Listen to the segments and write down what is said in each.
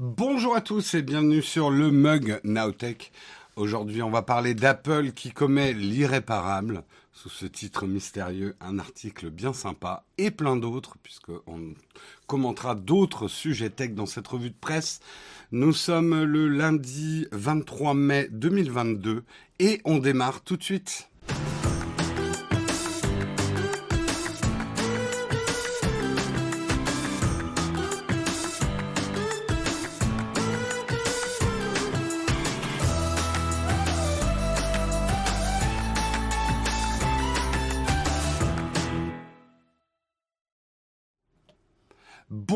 Bonjour à tous et bienvenue sur le Mug Nowtech. Aujourd'hui, on va parler d'Apple qui commet l'irréparable sous ce titre mystérieux, un article bien sympa et plein d'autres puisqu'on commentera d'autres sujets tech dans cette revue de presse. Nous sommes le lundi 23 mai 2022 et on démarre tout de suite.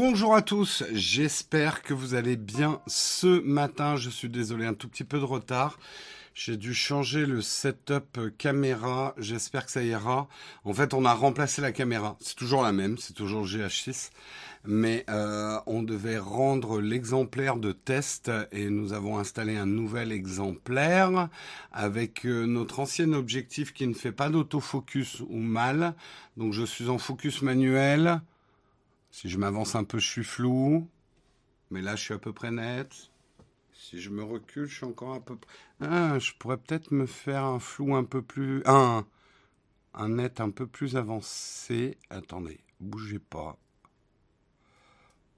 Bonjour à tous, j'espère que vous allez bien ce matin. Je suis désolé, un tout petit peu de retard. J'ai dû changer le setup caméra, j'espère que ça ira. En fait, on a remplacé la caméra, c'est toujours la même, c'est toujours GH6, mais euh, on devait rendre l'exemplaire de test et nous avons installé un nouvel exemplaire avec euh, notre ancien objectif qui ne fait pas d'autofocus ou mal. Donc je suis en focus manuel. Si je m'avance un peu, je suis flou. Mais là, je suis à peu près net. Si je me recule, je suis encore à peu près... Ah, je pourrais peut-être me faire un flou un peu plus... Un, un net un peu plus avancé. Attendez, bougez pas.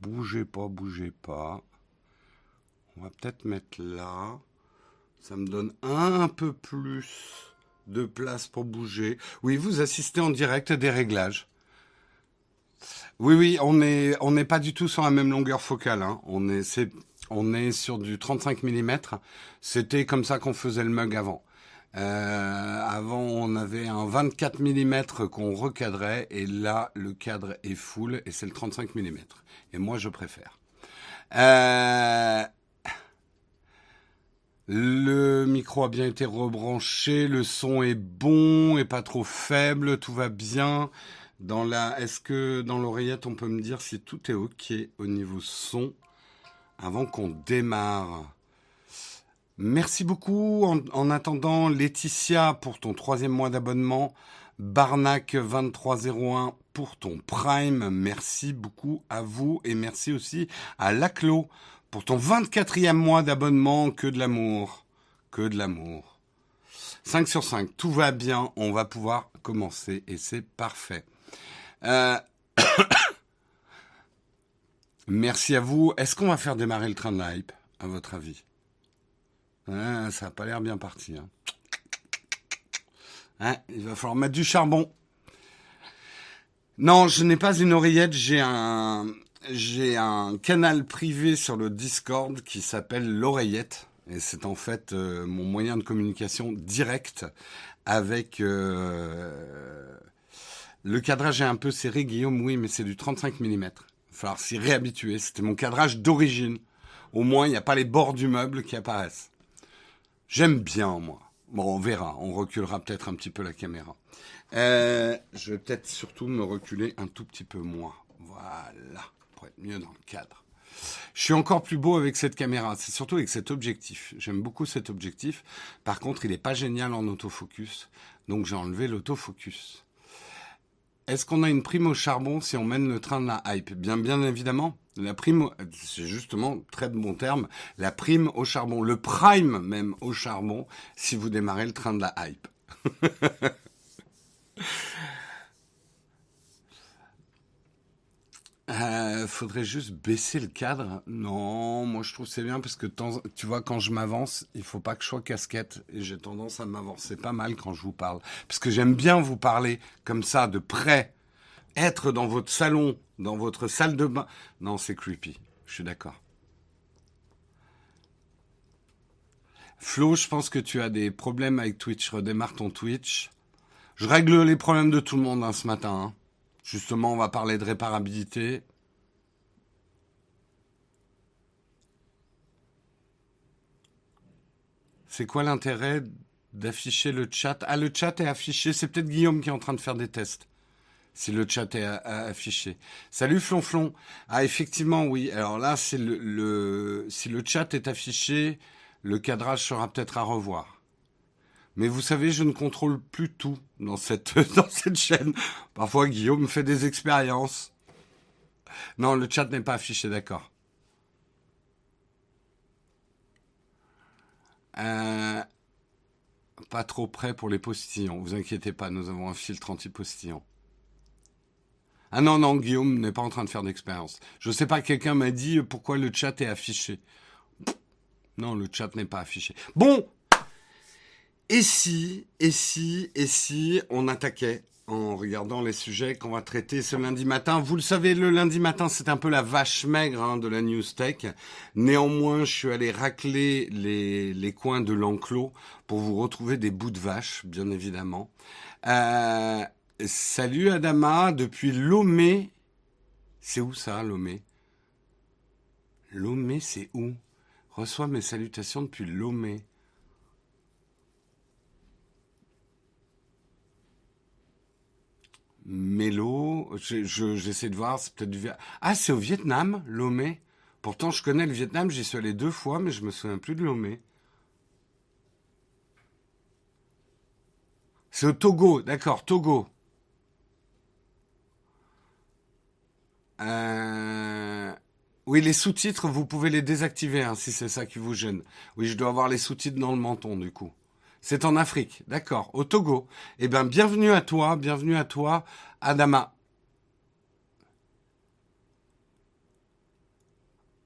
Bougez pas, bougez pas. On va peut-être mettre là. Ça me donne un peu plus de place pour bouger. Oui, vous assistez en direct à des réglages. Oui, oui, on n'est on pas du tout sur la même longueur focale. Hein. On est c'est on est sur du 35 mm. C'était comme ça qu'on faisait le mug avant. Euh, avant, on avait un 24 mm qu'on recadrait et là, le cadre est full et c'est le 35 mm. Et moi, je préfère. Euh, le micro a bien été rebranché, le son est bon et pas trop faible, tout va bien. Dans la, est-ce que dans l'oreillette, on peut me dire si tout est ok au niveau son avant qu'on démarre? Merci beaucoup. En, attendant, Laetitia pour ton troisième mois d'abonnement. Barnac 2301 pour ton Prime. Merci beaucoup à vous et merci aussi à Laclo pour ton 24e mois d'abonnement. Que de l'amour. Que de l'amour. 5 sur 5, tout va bien, on va pouvoir commencer et c'est parfait. Euh, merci à vous. Est-ce qu'on va faire démarrer le train de la hype, à votre avis? Hein, Ça n'a pas l'air bien parti. Hein. Hein, il va falloir mettre du charbon. Non, je n'ai pas une oreillette, j'ai un, canal privé sur le Discord qui s'appelle l'oreillette. Et c'est en fait euh, mon moyen de communication direct avec euh, le cadrage est un peu serré, Guillaume, oui, mais c'est du 35 mm. Il va falloir s'y réhabituer. C'était mon cadrage d'origine. Au moins, il n'y a pas les bords du meuble qui apparaissent. J'aime bien, moi. Bon, on verra. On reculera peut-être un petit peu la caméra. Euh, je vais peut-être surtout me reculer un tout petit peu moins. Voilà, pour être mieux dans le cadre. Je suis encore plus beau avec cette caméra. C'est surtout avec cet objectif. J'aime beaucoup cet objectif. Par contre, il n'est pas génial en autofocus. Donc, j'ai enlevé l'autofocus. Est-ce qu'on a une prime au charbon si on mène le train de la hype? Bien, bien évidemment. La prime, c'est justement très bon terme, la prime au charbon, le prime même au charbon, si vous démarrez le train de la hype. Euh, faudrait juste baisser le cadre. Non, moi je trouve c'est bien parce que tu vois quand je m'avance, il faut pas que je sois casquette et j'ai tendance à m'avancer pas mal quand je vous parle parce que j'aime bien vous parler comme ça de près, être dans votre salon, dans votre salle de bain. Non, c'est creepy. Je suis d'accord. Flo, je pense que tu as des problèmes avec Twitch. Redémarre ton Twitch. Je règle les problèmes de tout le monde hein, ce matin. Hein. Justement, on va parler de réparabilité. C'est quoi l'intérêt d'afficher le chat? Ah, le chat est affiché. C'est peut-être Guillaume qui est en train de faire des tests. Si le chat est affiché. Salut Flonflon. Ah, effectivement, oui. Alors là, si le chat est affiché, le cadrage sera peut-être à revoir. Mais vous savez, je ne contrôle plus tout dans cette, chaîne. Parfois, Guillaume fait des expériences. Non, le chat n'est pas affiché, d'accord. Euh, pas trop près pour les postillons. Vous inquiétez pas, nous avons un filtre anti-postillon. Ah non, non, Guillaume n'est pas en train de faire d'expérience. Je ne sais pas, quelqu'un m'a dit pourquoi le chat est affiché. Non, le chat n'est pas affiché. Bon, et si, et si, et si on attaquait en regardant les sujets qu'on va traiter ce lundi matin? Vous le savez, le lundi matin, c'est un peu la vache maigre hein, de la news tech. Néanmoins, je suis allé racler les, coins de l'enclos pour vous retrouver des bouts de vache, bien évidemment. Euh, salut Adama, depuis Lomé. C'est où ça, Lomé? Lomé, c'est où? Reçois mes salutations depuis Lomé. Mélo, j'essaie de voir, c'est peut-être du Ah, c'est au Vietnam, Lomé. Pourtant, je connais le Vietnam, j'y suis allé deux fois, mais je me souviens plus de Lomé. C'est au Togo, d'accord, Togo. Euh, oui, les sous-titres, vous pouvez les désactiver hein, si c'est ça qui vous gêne. Oui, je dois avoir les sous-titres dans le menton du coup. C'est en Afrique, d'accord, au Togo. Eh bien, bienvenue à toi, bienvenue à toi, Adama.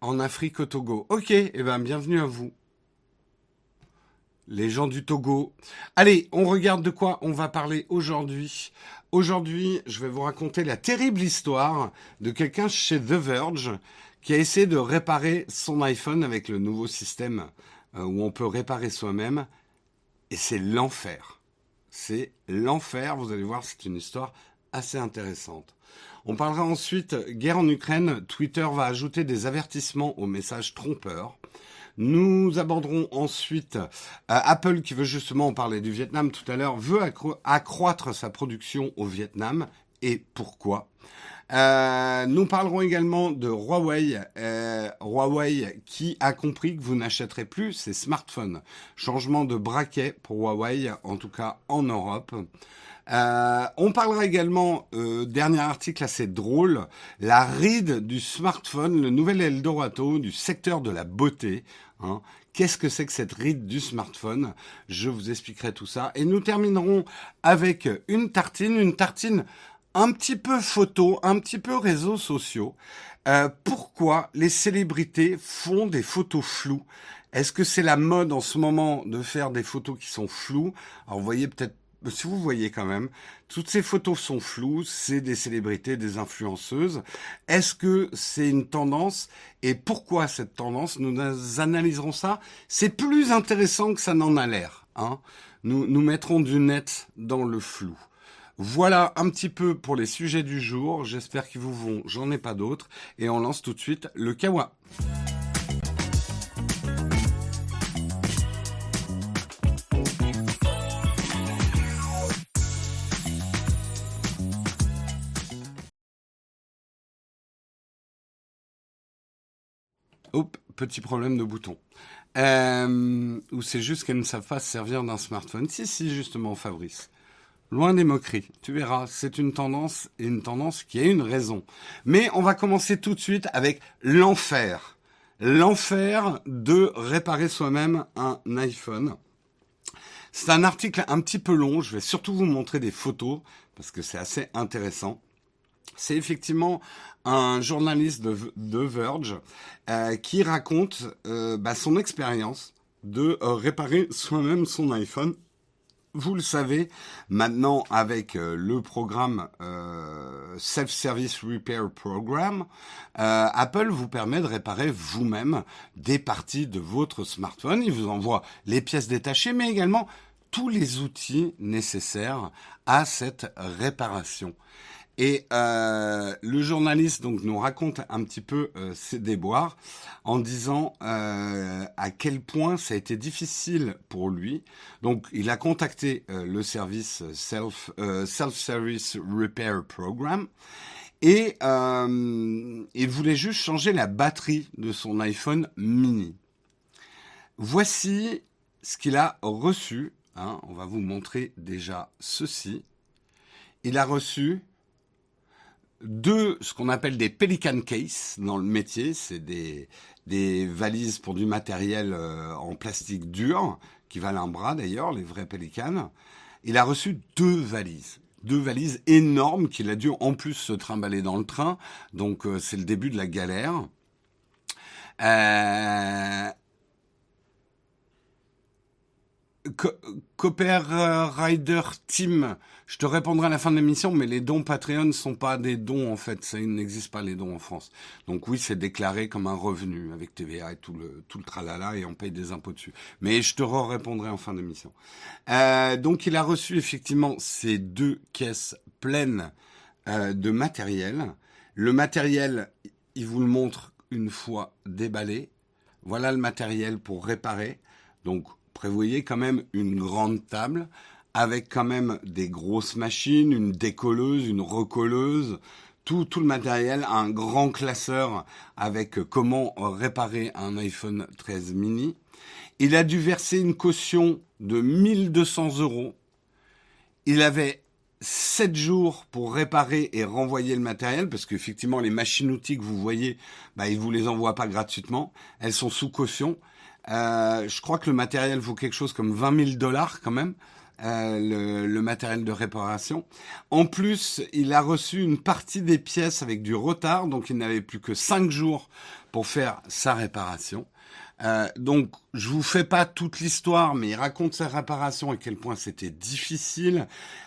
En Afrique, au Togo. Ok, eh bien, bienvenue à vous. Les gens du Togo. Allez, on regarde de quoi on va parler aujourd'hui. Aujourd'hui, je vais vous raconter la terrible histoire de quelqu'un chez The Verge qui a essayé de réparer son iPhone avec le nouveau système euh, où on peut réparer soi-même et c'est l'enfer. C'est l'enfer, vous allez voir, c'est une histoire assez intéressante. On parlera ensuite guerre en Ukraine. Twitter va ajouter des avertissements aux messages trompeurs. Nous aborderons ensuite euh, Apple qui veut justement, parler du Vietnam tout à l'heure, veut accroître sa production au Vietnam et pourquoi? Euh, nous parlerons également de Huawei, euh, Huawei qui a compris que vous n'achèterez plus ses smartphones. Changement de braquet pour Huawei, en tout cas en Europe. Euh, on parlera également, euh, dernier article assez drôle, la ride du smartphone, le nouvel Eldorado du secteur de la beauté. Hein. Qu'est-ce que c'est que cette ride du smartphone? Je vous expliquerai tout ça. Et nous terminerons avec une tartine, une tartine un petit peu photo, un petit peu réseaux sociaux. Euh, pourquoi les célébrités font des photos floues? Est-ce que c'est la mode en ce moment de faire des photos qui sont floues? Alors vous voyez peut-être, si vous voyez quand même, toutes ces photos sont floues, c'est des célébrités, des influenceuses. Est-ce que c'est une tendance? Et pourquoi cette tendance? Nous analyserons ça. C'est plus intéressant que ça n'en a l'air. Hein nous, nous mettrons du net dans le flou. Voilà un petit peu pour les sujets du jour. J'espère qu'ils vous vont. J'en ai pas d'autres. Et on lance tout de suite le kawa. Hop, petit problème de bouton. Euh, ou c'est juste qu'elles ne savent pas se servir d'un smartphone. Si, si, justement, Fabrice. Loin des moqueries. Tu verras, c'est une tendance et une tendance qui a une raison. Mais on va commencer tout de suite avec l'enfer. L'enfer de réparer soi-même un iPhone. C'est un article un petit peu long. Je vais surtout vous montrer des photos parce que c'est assez intéressant. C'est effectivement un journaliste de, Verge euh, qui raconte euh, bah, son expérience de euh, réparer soi-même son iPhone vous le savez, maintenant avec euh, le programme euh, Self-Service Repair Program, euh, Apple vous permet de réparer vous-même des parties de votre smartphone. Il vous envoie les pièces détachées, mais également tous les outils nécessaires à cette réparation. Et euh, le journaliste donc nous raconte un petit peu euh, ses déboires en disant euh, à quel point ça a été difficile pour lui. Donc il a contacté le service self self service repair program et il voulait juste changer la batterie de son iPhone mini. Voici ce qu'il a reçu. Hein, on va vous montrer déjà ceci. Il a reçu deux, ce qu'on appelle des Pelican Case dans le métier. C'est des, des valises pour du matériel euh, en plastique dur, qui valent un bras d'ailleurs, les vrais Pelicans. Il a reçu deux valises. Deux valises énormes qu'il a dû en plus se trimballer dans le train. Donc euh, c'est le début de la galère. Euh, Copper Rider Team, je te répondrai à la fin de l'émission, mais les dons Patreon ne sont pas des dons en fait, ça n'existe pas les dons en France. Donc oui, c'est déclaré comme un revenu avec TVA et tout le tout le tralala et on paye des impôts dessus. Mais je te répondrai en fin d'émission. Euh, donc il a reçu effectivement ces deux caisses pleines euh, de matériel. Le matériel, il vous le montre une fois déballé. Voilà le matériel pour réparer. Donc prévoyez quand même une grande table avec quand même des grosses machines, une décolleuse, une recolleuse, tout, tout le matériel, un grand classeur avec comment réparer un iPhone 13 mini. Il a dû verser une caution de 1200 euros. Il avait 7 jours pour réparer et renvoyer le matériel, parce qu'effectivement, les machines-outils que vous voyez, bah, ils vous les envoient pas gratuitement. Elles sont sous caution. Euh, je crois que le matériel vaut quelque chose comme 20 000 dollars quand même. Euh, le, le, matériel de réparation. En plus, il a reçu une partie des pièces avec du retard, donc il n'avait plus que 5 jours pour faire sa réparation. Euh, donc, je vous fais pas toute l'histoire, mais il raconte sa réparation et quel point c'était difficile.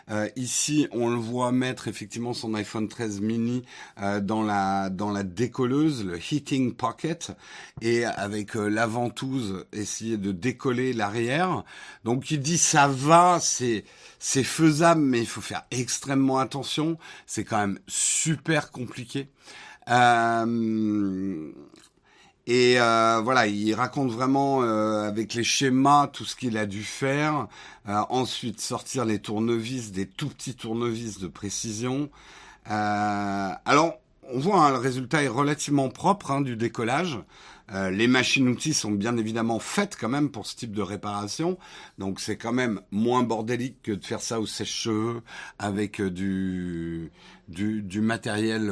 Euh, ici, on le voit mettre effectivement son iPhone 13 mini euh, dans la dans la décolleuse, le heating pocket, et avec euh, la ventouse essayer de décoller l'arrière. Donc, il dit ça va, c'est c'est faisable, mais il faut faire extrêmement attention. C'est quand même super compliqué. Euh, et euh, voilà, il raconte vraiment euh, avec les schémas tout ce qu'il a dû faire. Euh, ensuite, sortir les tournevis, des tout petits tournevis de précision. alors, on voit hein, le résultat est relativement propre hein, du décollage. les machines-outils sont bien évidemment faites quand même pour ce type de réparation, donc c'est quand même moins bordélique que de faire ça au sèche-cheveux avec du, du, du matériel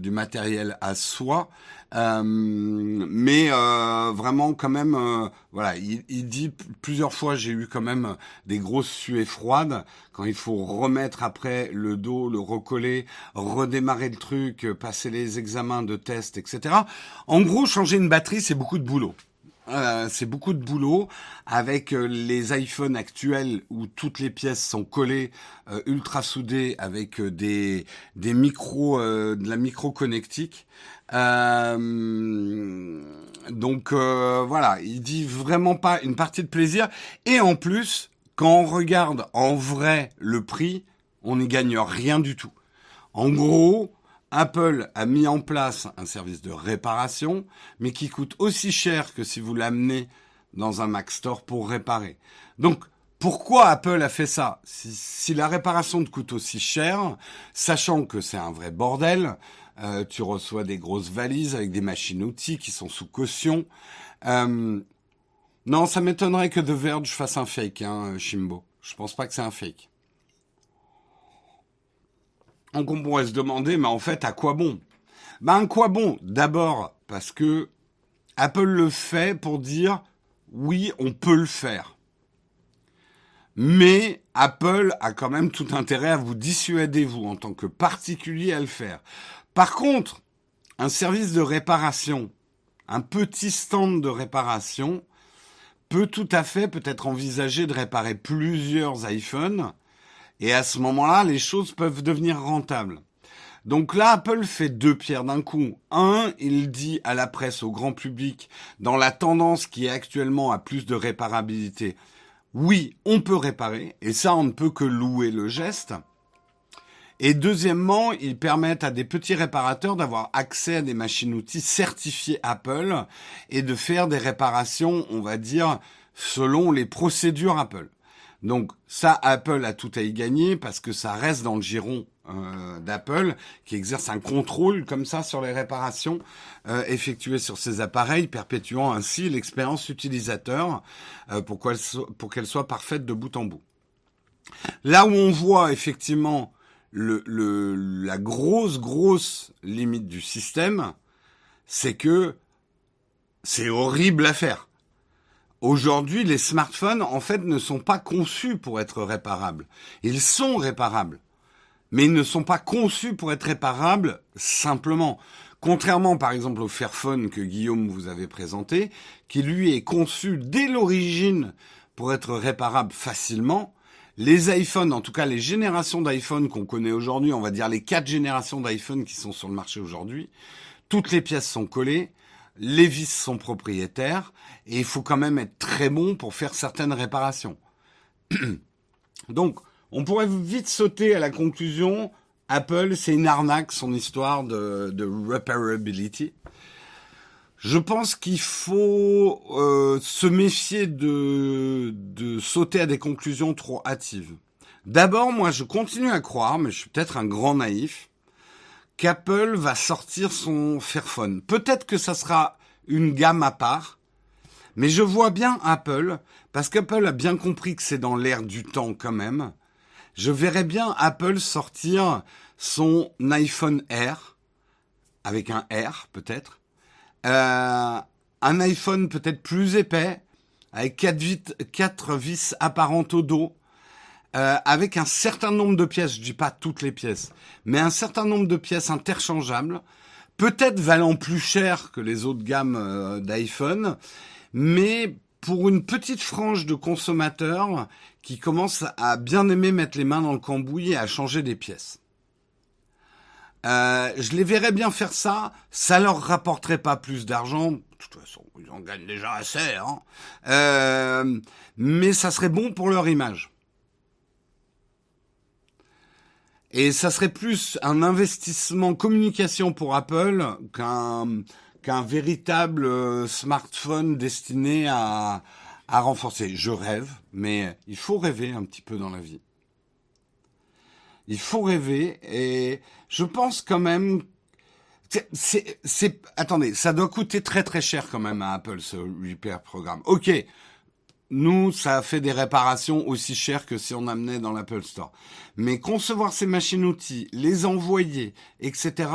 du matériel à soie. Euh, mais euh, vraiment quand même, euh, voilà, il, il, dit plusieurs fois j'ai eu quand même des grosses suées froides quand il faut remettre après le dos, le recoller, redémarrer le truc, passer les examens de test, etc. En gros, changer une batterie c'est beaucoup de boulot. Euh, c'est beaucoup de boulot avec les iPhones actuels où toutes les pièces sont collées euh, ultra soudées avec des des micros de la micro connectique. Euh, donc euh, voilà, il dit vraiment pas une partie de plaisir. Et en plus, quand on regarde en vrai le prix, on n'y gagne rien du tout. En gros, Apple a mis en place un service de réparation, mais qui coûte aussi cher que si vous l'amenez dans un Mac Store pour réparer. Donc, pourquoi Apple a fait ça? Si, si, la réparation te coûte aussi cher, sachant que c'est un vrai bordel, euh, tu reçois des grosses valises avec des machines-outils qui sont sous caution. Euh, non, ça m'étonnerait que The Verge fasse un fake, hein, Shimbo. Je pense pas que c'est un fake. Donc on pourrait se demander, mais en fait, à quoi bon? Ben, à quoi bon? D'abord, parce que Apple le fait pour dire, oui, on peut le faire. Mais Apple a quand même tout intérêt à vous dissuader, vous, en tant que particulier, à le faire. Par contre, un service de réparation, un petit stand de réparation, peut tout à fait peut-être envisager de réparer plusieurs iPhones, et à ce moment-là, les choses peuvent devenir rentables. Donc là, Apple fait deux pierres d'un coup. Un, il dit à la presse, au grand public, dans la tendance qui est actuellement à plus de réparabilité, oui, on peut réparer, et ça, on ne peut que louer le geste. Et deuxièmement, ils permettent à des petits réparateurs d'avoir accès à des machines-outils certifiées Apple et de faire des réparations, on va dire, selon les procédures Apple. Donc ça, Apple a tout à y gagner parce que ça reste dans le giron euh, d'Apple qui exerce un contrôle comme ça sur les réparations euh, effectuées sur ces appareils, perpétuant ainsi l'expérience utilisateur euh, pour qu'elle soit parfaite de bout en bout. Là où on voit effectivement le, le, la grosse, grosse limite du système, c'est que c'est horrible à faire. Aujourd'hui, les smartphones, en fait, ne sont pas conçus pour être réparables. Ils sont réparables. Mais ils ne sont pas conçus pour être réparables simplement. Contrairement, par exemple, au Fairphone que Guillaume vous avait présenté, qui lui est conçu dès l'origine pour être réparable facilement, les iPhones, en tout cas les générations d'iPhone qu'on connaît aujourd'hui, on va dire les quatre générations d'iPhone qui sont sur le marché aujourd'hui, toutes les pièces sont collées, les vis sont propriétaires, et il faut quand même être très bon pour faire certaines réparations. Donc, on pourrait vite sauter à la conclusion, Apple, c'est une arnaque, son histoire de, de. Je pense qu'il faut euh, se méfier de, de sauter à des conclusions trop hâtives. D'abord, moi, je continue à croire, mais je suis peut-être un grand naïf, qu'Apple va sortir son Fairphone. Peut-être que ça sera une gamme à part, mais je vois bien Apple, parce qu'Apple a bien compris que c'est dans l'air du temps quand même. Je verrais bien Apple sortir son iPhone Air, avec un R peut-être, euh, un iPhone peut-être plus épais, avec quatre, vis, apparentes au dos, euh, avec un certain nombre de pièces, je dis pas toutes les pièces, mais un certain nombre de pièces interchangeables, peut-être valant plus cher que les autres gammes euh, d'iPhone, mais pour une petite frange de consommateurs qui commencent à bien aimer mettre les mains dans le cambouis et à changer des pièces. Euh, je les verrais bien faire ça. Ça leur rapporterait pas plus d'argent. De toute façon, ils en gagnent déjà assez. Hein. Euh, mais ça serait bon pour leur image. Et ça serait plus un investissement communication pour Apple qu'un qu'un véritable euh, smartphone destiné à, à renforcer. Je rêve, mais il faut rêver un petit peu dans la vie. Il faut rêver et je pense quand même c'est, attendez, ça doit coûter très très cher quand même à Apple ce repair programme. Ok, nous, ça a fait des réparations aussi chères que si on amenait dans l'Apple Store. Mais concevoir ces machines-outils, les envoyer, etc.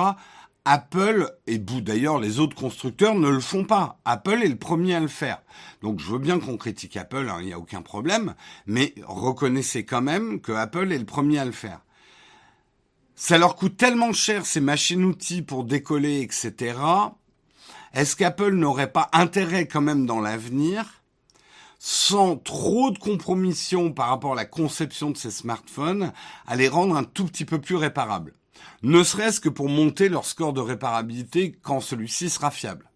Apple, et d'ailleurs les autres constructeurs ne le font pas. Apple est le premier à le faire. Donc je veux bien qu'on critique Apple, hein, il n'y a aucun problème, mais reconnaissez quand même que Apple est le premier à le faire ça leur coûte tellement cher ces machines-outils pour décoller, etc. Est-ce qu'Apple n'aurait pas intérêt quand même dans l'avenir, sans trop de compromission par rapport à la conception de ces smartphones, à les rendre un tout petit peu plus réparables? Ne serait-ce que pour monter leur score de réparabilité quand celui-ci sera fiable.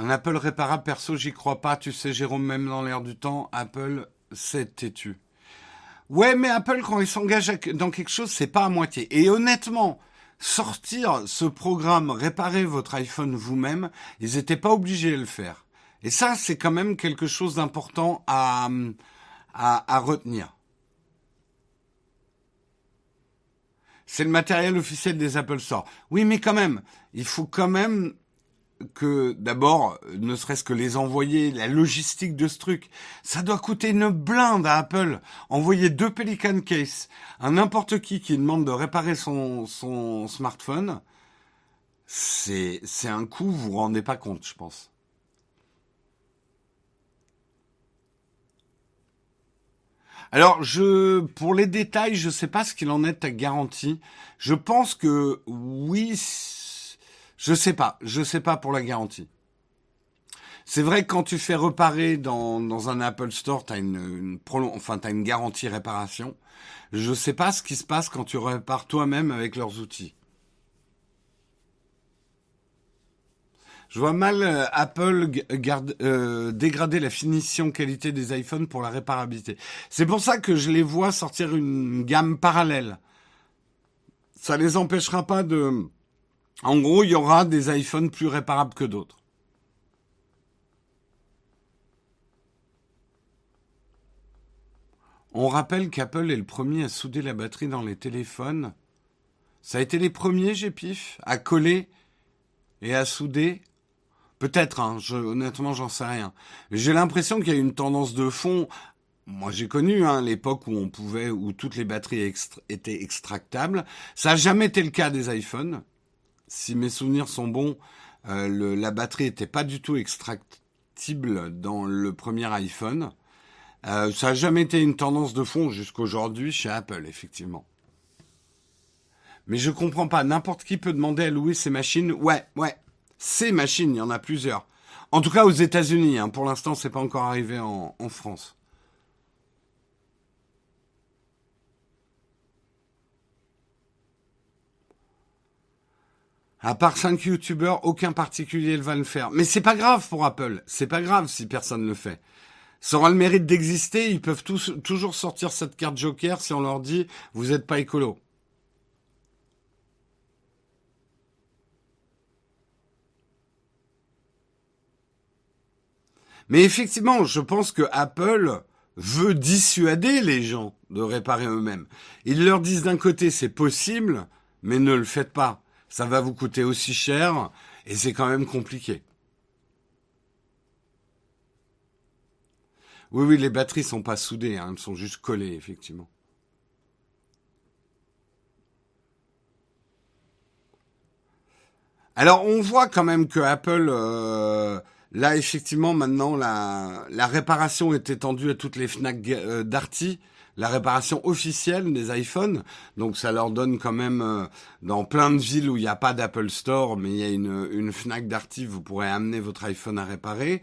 Un Apple réparable, perso, j'y crois pas. Tu sais, Jérôme, même dans l'air du temps, Apple, c'est têtu. Ouais, mais Apple, quand il s'engage dans quelque chose, c'est pas à moitié. Et honnêtement, sortir ce programme, réparer votre iPhone vous-même, ils n'étaient pas obligés de le faire. Et ça, c'est quand même quelque chose d'important à, à, à retenir. C'est le matériel officiel des Apple Store. Oui, mais quand même, il faut quand même que d'abord, ne serait-ce que les envoyer, la logistique de ce truc, ça doit coûter une blinde à Apple. Envoyer deux Pelican Case à n'importe qui qui demande de réparer son, son smartphone, c'est, c'est un coût, vous vous rendez pas compte, je pense. Alors, je, pour les détails, je sais pas ce qu'il en est ta garantie. Je pense que oui, je sais pas. Je sais pas pour la garantie. C'est vrai que quand tu fais reparer dans, un Apple Store, tu as une, une, enfin, une garantie réparation. Je sais pas ce qui se passe quand tu répares toi-même avec leurs outils. Je vois mal euh, Apple euh, dégrader la finition qualité des iPhones pour la réparabilité. C'est pour ça que je les vois sortir une gamme parallèle. Ça les empêchera pas de en gros, il y aura des iPhones plus réparables que d'autres. On rappelle qu'Apple est le premier à souder la batterie dans les téléphones. Ça a été les premiers, j'ai pif, à coller et à souder. Peut-être, hein, honnêtement, j'en sais rien. J'ai l'impression qu'il y a une tendance de fond. Moi, j'ai connu hein, l'époque où on pouvait, où toutes les batteries étaient extractables. Ça n'a jamais été le cas des iPhones. Si mes souvenirs sont bons, euh, la batterie n'était pas du tout extractible dans le premier iPhone. Euh, ça n'a jamais été une tendance de fond jusqu'aujourd'hui chez Apple, effectivement. Mais je comprends pas. N'importe qui peut demander à louer ces machines. Ouais, ouais. Ces machines, il y en a plusieurs. En tout cas aux États-Unis. Hein. Pour l'instant, c'est pas encore arrivé en, France. À part 5 youtubeurs, aucun particulier ne va le faire. Mais c'est pas grave pour Apple. C'est pas grave si personne ne le fait. Ça aura le mérite d'exister. Ils peuvent toujours sortir cette carte joker si on leur dit vous n'êtes pas écolo. Mais effectivement, je pense que Apple veut dissuader les gens de réparer eux-mêmes. Ils leur disent d'un côté c'est possible, mais ne le faites pas. Ça va vous coûter aussi cher et c'est quand même compliqué. Oui, oui, les batteries sont pas soudées, hein, elles sont juste collées, effectivement. Alors, on voit quand même que Apple euh, Là, effectivement, maintenant, la, la réparation est étendue à toutes les FNAC euh, Darty la réparation officielle des iPhones. Donc ça leur donne quand même euh, dans plein de villes où il n'y a pas d'Apple Store, mais il y a une, une Fnac d'Arty, vous pourrez amener votre iPhone à réparer.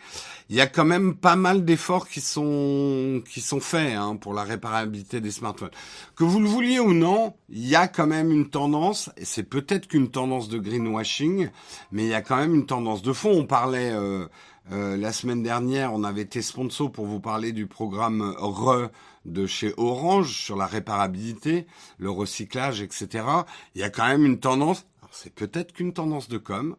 Il y a quand même pas mal d'efforts qui sont qui sont faits hein, pour la réparabilité des smartphones. Que vous le vouliez ou non, il y a quand même une tendance, et c'est peut-être qu'une tendance de greenwashing, mais il y a quand même une tendance de fond. On parlait euh, euh, la semaine dernière, on avait été sponsor pour vous parler du programme RE de chez Orange sur la réparabilité, le recyclage, etc. Il y a quand même une tendance, c'est peut-être qu'une tendance de com,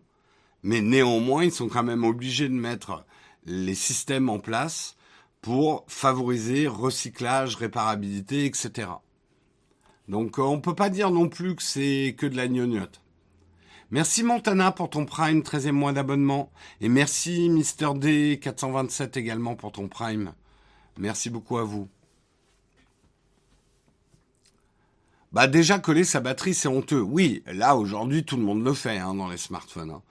mais néanmoins, ils sont quand même obligés de mettre les systèmes en place pour favoriser recyclage, réparabilité, etc. Donc euh, on peut pas dire non plus que c'est que de la gnognotte. Merci Montana pour ton Prime, 13e mois d'abonnement. Et merci Mister D 427 également pour ton Prime. Merci beaucoup à vous. Bah déjà coller sa batterie c'est honteux. Oui, là aujourd'hui tout le monde le fait hein, dans les smartphones. Hein.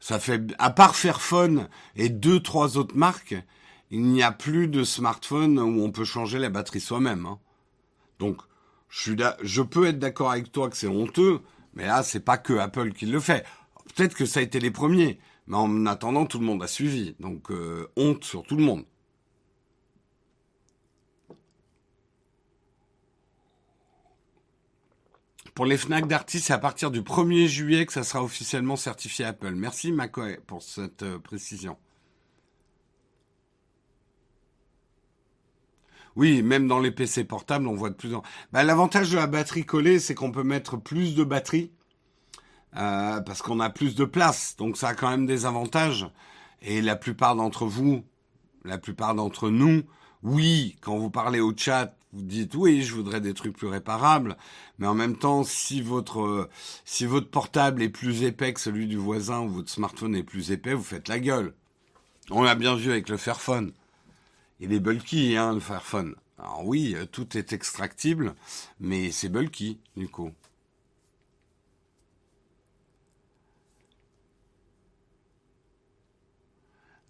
Ça fait à part Fairphone et deux trois autres marques, il n'y a plus de smartphone où on peut changer la batterie soi-même. Hein. Donc je peux être d'accord avec toi que c'est honteux, mais là, c'est pas que Apple qui le fait. Peut-être que ça a été les premiers, mais en attendant, tout le monde a suivi. Donc, euh, honte sur tout le monde. Pour les Fnac d'artistes, c'est à partir du 1er juillet que ça sera officiellement certifié Apple. Merci McCoy pour cette euh, précision. Oui, même dans les PC portables, on voit de plus en bah, L'avantage de la batterie collée, c'est qu'on peut mettre plus de batterie euh, parce qu'on a plus de place. Donc ça a quand même des avantages. Et la plupart d'entre vous, la plupart d'entre nous, oui, quand vous parlez au chat, vous dites oui, je voudrais des trucs plus réparables, mais en même temps, si votre si votre portable est plus épais que celui du voisin ou votre smartphone est plus épais, vous faites la gueule. On l'a bien vu avec le Fairphone. Il est bulky, hein, le Fairphone. Alors oui, euh, tout est extractible, mais c'est bulky, du coup.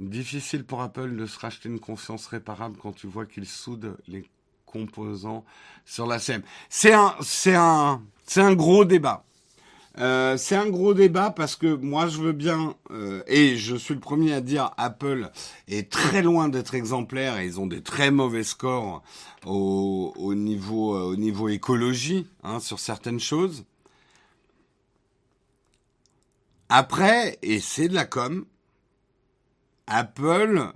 Difficile pour Apple de se racheter une conscience réparable quand tu vois qu'ils soudent les composants sur la SEM. C'est un, c'est un, c'est un gros débat. Euh, c'est un gros débat parce que moi je veux bien euh, et je suis le premier à dire Apple est très loin d'être exemplaire et ils ont des très mauvais scores au, au niveau euh, au niveau écologie hein, sur certaines choses. Après et c'est de la com, Apple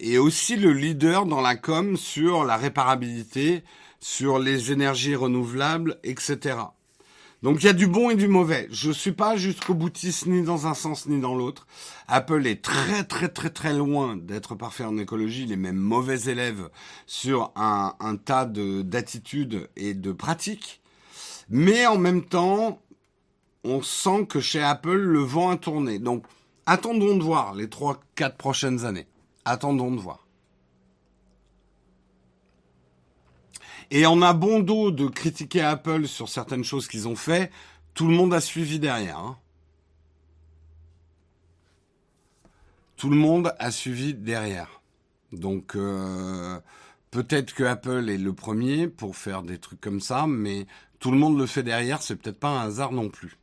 est aussi le leader dans la com sur la réparabilité, sur les énergies renouvelables, etc. Donc il y a du bon et du mauvais. Je suis pas jusqu'au boutiste ni dans un sens ni dans l'autre. Apple est très très très très loin d'être parfait en écologie. Il est même mauvais élève sur un, un tas d'attitudes et de pratiques. Mais en même temps, on sent que chez Apple, le vent a tourné. Donc Attendons de voir les trois, quatre prochaines années. Attendons de voir. Et on a bon dos de critiquer Apple sur certaines choses qu'ils ont fait. Tout le monde a suivi derrière. Hein. Tout le monde a suivi derrière. Donc euh, peut-être que Apple est le premier pour faire des trucs comme ça, mais tout le monde le fait derrière. C'est peut-être pas un hasard non plus.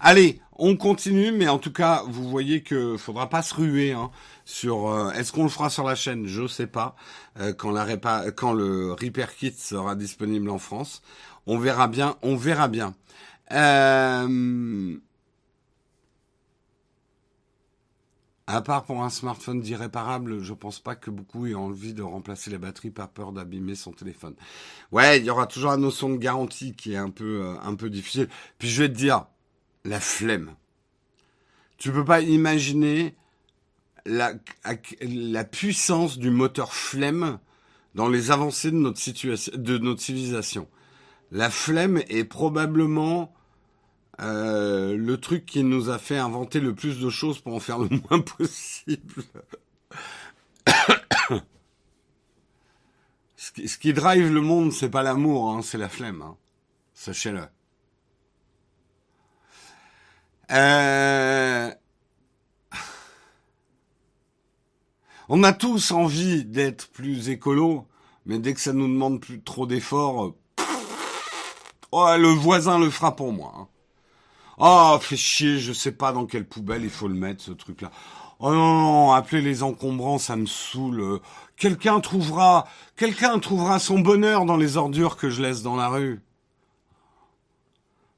Allez, on continue, mais en tout cas, vous voyez que faudra pas se ruer hein, sur. Euh, est-ce qu'on le fera sur la chaîne? Je sais pas. Euh, quand, la quand le Repair Kit sera disponible en France, on verra bien. On verra bien. Euh, à part pour un smartphone d'irréparable, je pense pas que beaucoup aient envie de remplacer la batterie par peur d'abîmer son téléphone. Ouais, il y aura toujours la notion de garantie qui est un peu, un peu difficile. Puis je vais te dire, la flemme. Tu peux pas imaginer la, la puissance du moteur flemme dans les avancées de notre situation, de notre civilisation. La flemme est probablement euh, le truc qui nous a fait inventer le plus de choses pour en faire le moins possible. ce, qui, ce, qui, drive le monde, c'est pas l'amour, hein, c'est la flemme. Hein. Sachez-le. Euh... On a tous envie d'être plus écolo, mais dès que ça nous demande plus trop d'efforts, oh, le voisin le fera pour moi. Hein. Oh, fait chier, je sais pas dans quelle poubelle il faut le mettre, ce truc-là. Oh non, non, appeler les encombrants, ça me saoule. Quelqu'un trouvera, quelqu'un trouvera son bonheur dans les ordures que je laisse dans la rue.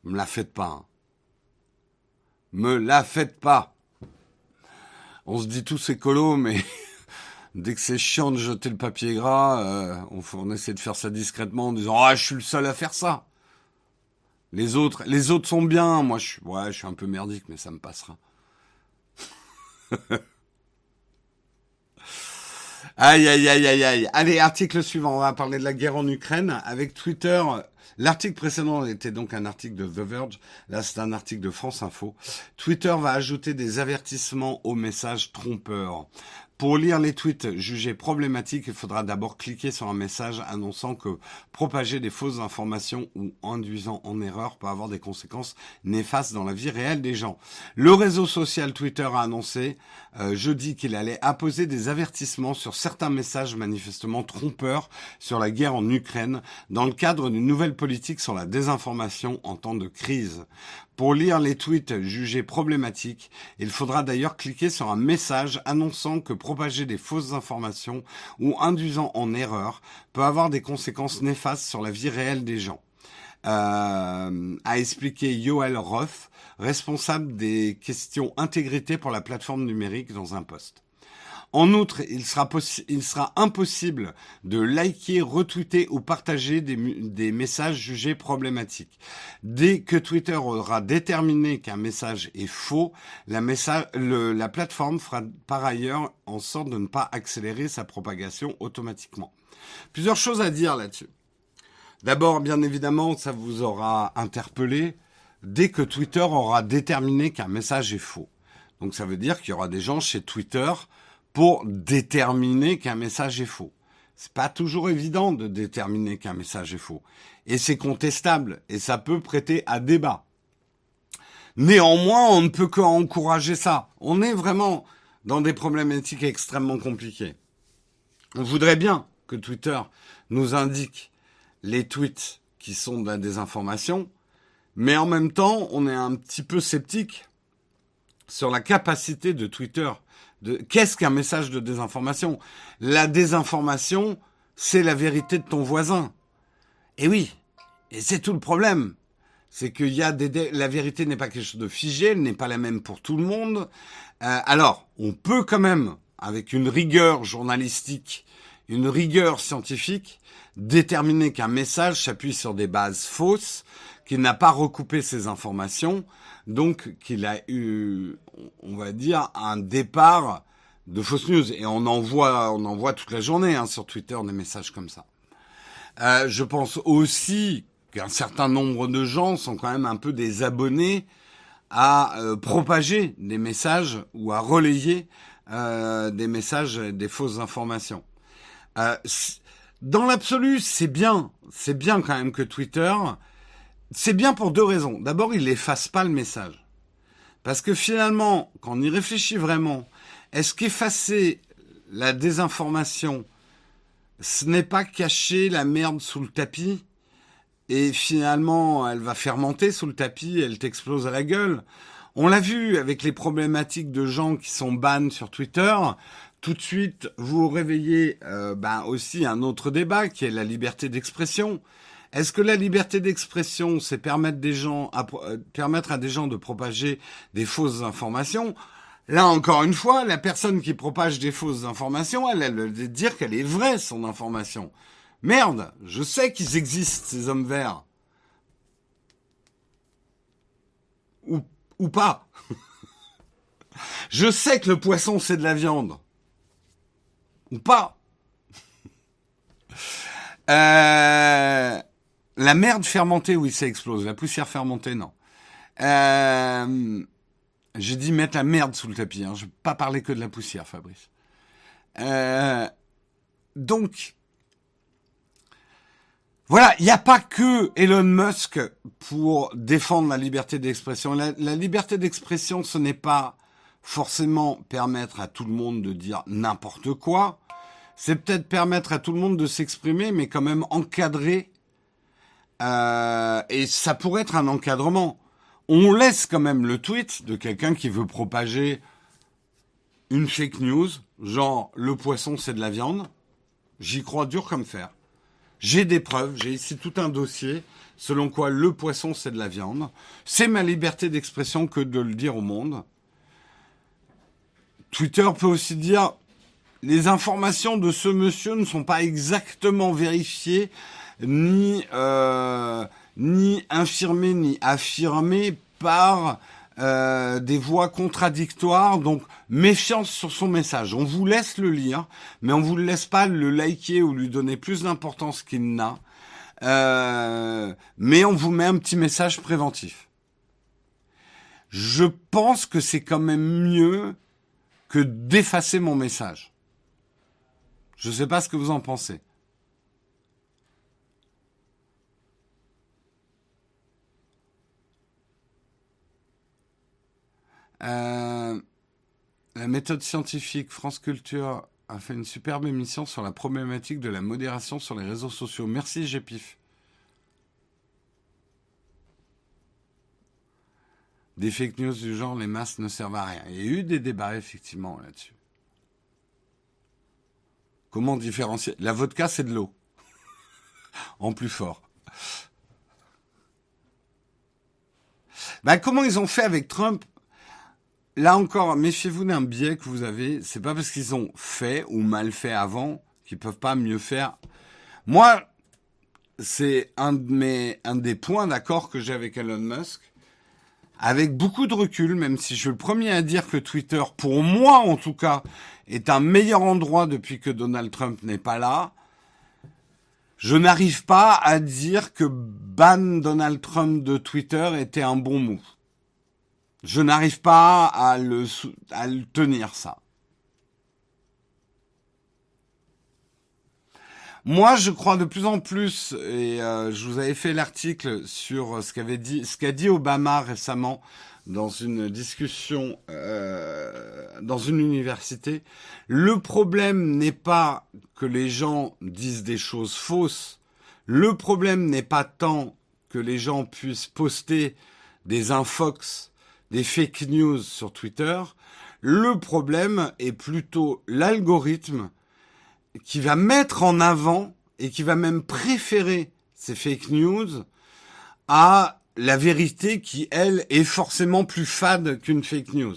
Me la faites pas. Hein me la faites pas. On se dit tous écolo, mais dès que c'est chiant de jeter le papier gras, euh, on, essaie de faire ça discrètement en disant ah je suis le seul à faire ça. Les autres, les autres sont bien. Moi je suis, ouais, je suis un peu merdique, mais ça me passera. Aïe, aïe, aïe, aïe, aïe. Allez, article suivant. On va parler de la guerre en Ukraine avec Twitter. L'article précédent était donc un article de The Verge. Là, c'est un article de France Info. Twitter va ajouter des avertissements aux messages trompeurs. Pour lire les tweets jugés problématiques, il faudra d'abord cliquer sur un message annonçant que propager des fausses informations ou induisant en erreur peut avoir des conséquences néfastes dans la vie réelle des gens. Le réseau social Twitter a annoncé euh, jeudi qu'il allait apposer des avertissements sur certains messages manifestement trompeurs sur la guerre en Ukraine dans le cadre d'une nouvelle politique sur la désinformation en temps de crise. Pour lire les tweets jugés problématiques, il faudra d'ailleurs cliquer sur un message annonçant que propager des fausses informations ou induisant en erreur peut avoir des conséquences néfastes sur la vie réelle des gens. Euh, a expliqué Yoel Roth, responsable des questions intégrité pour la plateforme numérique dans un poste. En outre, il sera, impossible de liker, retweeter ou partager des, messages jugés problématiques. Dès que Twitter aura déterminé qu'un message est faux, la plateforme fera par ailleurs en sorte de ne pas accélérer sa propagation automatiquement. Plusieurs choses à dire là-dessus. D'abord, bien évidemment, ça vous aura interpellé dès que Twitter aura déterminé qu'un message est faux. Donc ça veut dire qu'il y aura des gens chez Twitter pour déterminer qu'un message est faux. C'est pas toujours évident de déterminer qu'un message est faux. Et c'est contestable et ça peut prêter à débat. Néanmoins, on ne peut qu'encourager ça. On est vraiment dans des problématiques extrêmement compliquées. On voudrait bien que Twitter nous indique les tweets qui sont de la désinformation, mais en même temps, on est un petit peu sceptique sur la capacité de Twitter qu'est-ce qu'un message de désinformation? La désinformation, c'est la vérité de ton voisin. Et oui, et c'est tout le problème. C'est qu'il y a des, la vérité n'est pas quelque chose de figé, elle n'est pas la même pour tout le monde. Euh, alors, on peut quand même, avec une rigueur journalistique, une rigueur scientifique, déterminer qu'un message s'appuie sur des bases fausses, qu'il n'a pas recoupé ces informations, donc qu'il a eu, on va dire, un départ de fausses news. Et on en voit, on toute la journée hein, sur Twitter des messages comme ça. Euh, je pense aussi qu'un certain nombre de gens sont quand même un peu des abonnés à euh, propager des messages ou à relayer euh, des messages, des fausses informations. Dans l'absolu, c'est bien, c'est bien quand même que Twitter, c'est bien pour deux raisons. D'abord, il n'efface pas le message. Parce que finalement, quand on y réfléchit vraiment, est-ce qu'effacer la désinformation, ce n'est pas cacher la merde sous le tapis et finalement elle va fermenter sous le tapis, elle t'explose à la gueule? On l'a vu avec les problématiques de gens qui sont bannés sur Twitter. Tout de suite, vous réveillez euh, ben aussi un autre débat qui est la liberté d'expression. Est-ce que la liberté d'expression, c'est euh, permettre à des gens de propager des fausses informations? Là encore une fois, la personne qui propage des fausses informations, elle, elle veut dire qu'elle est vraie son information. Merde, je sais qu'ils existent, ces hommes verts. Ou, ou pas. je sais que le poisson, c'est de la viande. Ou pas. Euh, la merde fermentée, oui, ça explose. La poussière fermentée, non. Euh, j'ai dit mettre la merde sous le tapis. Hein. Je ne vais pas parler que de la poussière, Fabrice. Euh, donc, voilà, il n'y a pas que Elon Musk pour défendre la liberté d'expression. La, liberté d'expression, ce n'est pas forcément permettre à tout le monde de dire n'importe quoi. C'est peut-être permettre à tout le monde de s'exprimer, mais quand même encadrer. Euh, et ça pourrait être un encadrement. On laisse quand même le tweet de quelqu'un qui veut propager une fake news, genre le poisson c'est de la viande. J'y crois dur comme fer. J'ai des preuves, j'ai ici tout un dossier selon quoi le poisson c'est de la viande. C'est ma liberté d'expression que de le dire au monde. Twitter peut aussi dire les informations de ce monsieur ne sont pas exactement vérifiées, ni euh, ni infirmées, ni affirmées par euh, des voix contradictoires. Donc méfiance sur son message. On vous laisse le lire, mais on vous laisse pas le liker ou lui donner plus d'importance qu'il n'a. Euh, mais on vous met un petit message préventif. Je pense que c'est quand même mieux que d'effacer mon message. Je ne sais pas ce que vous en pensez. Euh, la méthode scientifique France Culture a fait une superbe émission sur la problématique de la modération sur les réseaux sociaux. Merci Gépif. Des fake news du genre les masses ne servent à rien. Il y a eu des débats effectivement là-dessus. Comment différencier? La vodka c'est de l'eau. en plus fort. Ben, comment ils ont fait avec Trump là encore, méfiez-vous d'un biais que vous avez. C'est pas parce qu'ils ont fait ou mal fait avant qu'ils peuvent pas mieux faire. Moi, c'est un de mes, un des points d'accord que j'ai avec Elon Musk. Avec beaucoup de recul, même si je suis le premier à dire que Twitter, pour moi en tout cas, est un meilleur endroit depuis que Donald Trump n'est pas là. Je n'arrive pas à dire que ban Donald Trump de Twitter était un bon move. Je n'arrive pas à le, tenir, ça. Moi, je crois de plus en plus, et euh, je vous avais fait l'article sur ce qu'avait dit, ce qu'a dit Obama récemment dans une discussion euh, dans une université. Le problème n'est pas que les gens disent des choses fausses. Le problème n'est pas tant que les gens puissent poster des infox des fake news sur Twitter. Le problème est plutôt l'algorithme qui va mettre en avant et qui va même préférer ces fake news à la vérité qui, elle, est forcément plus fade qu'une fake news.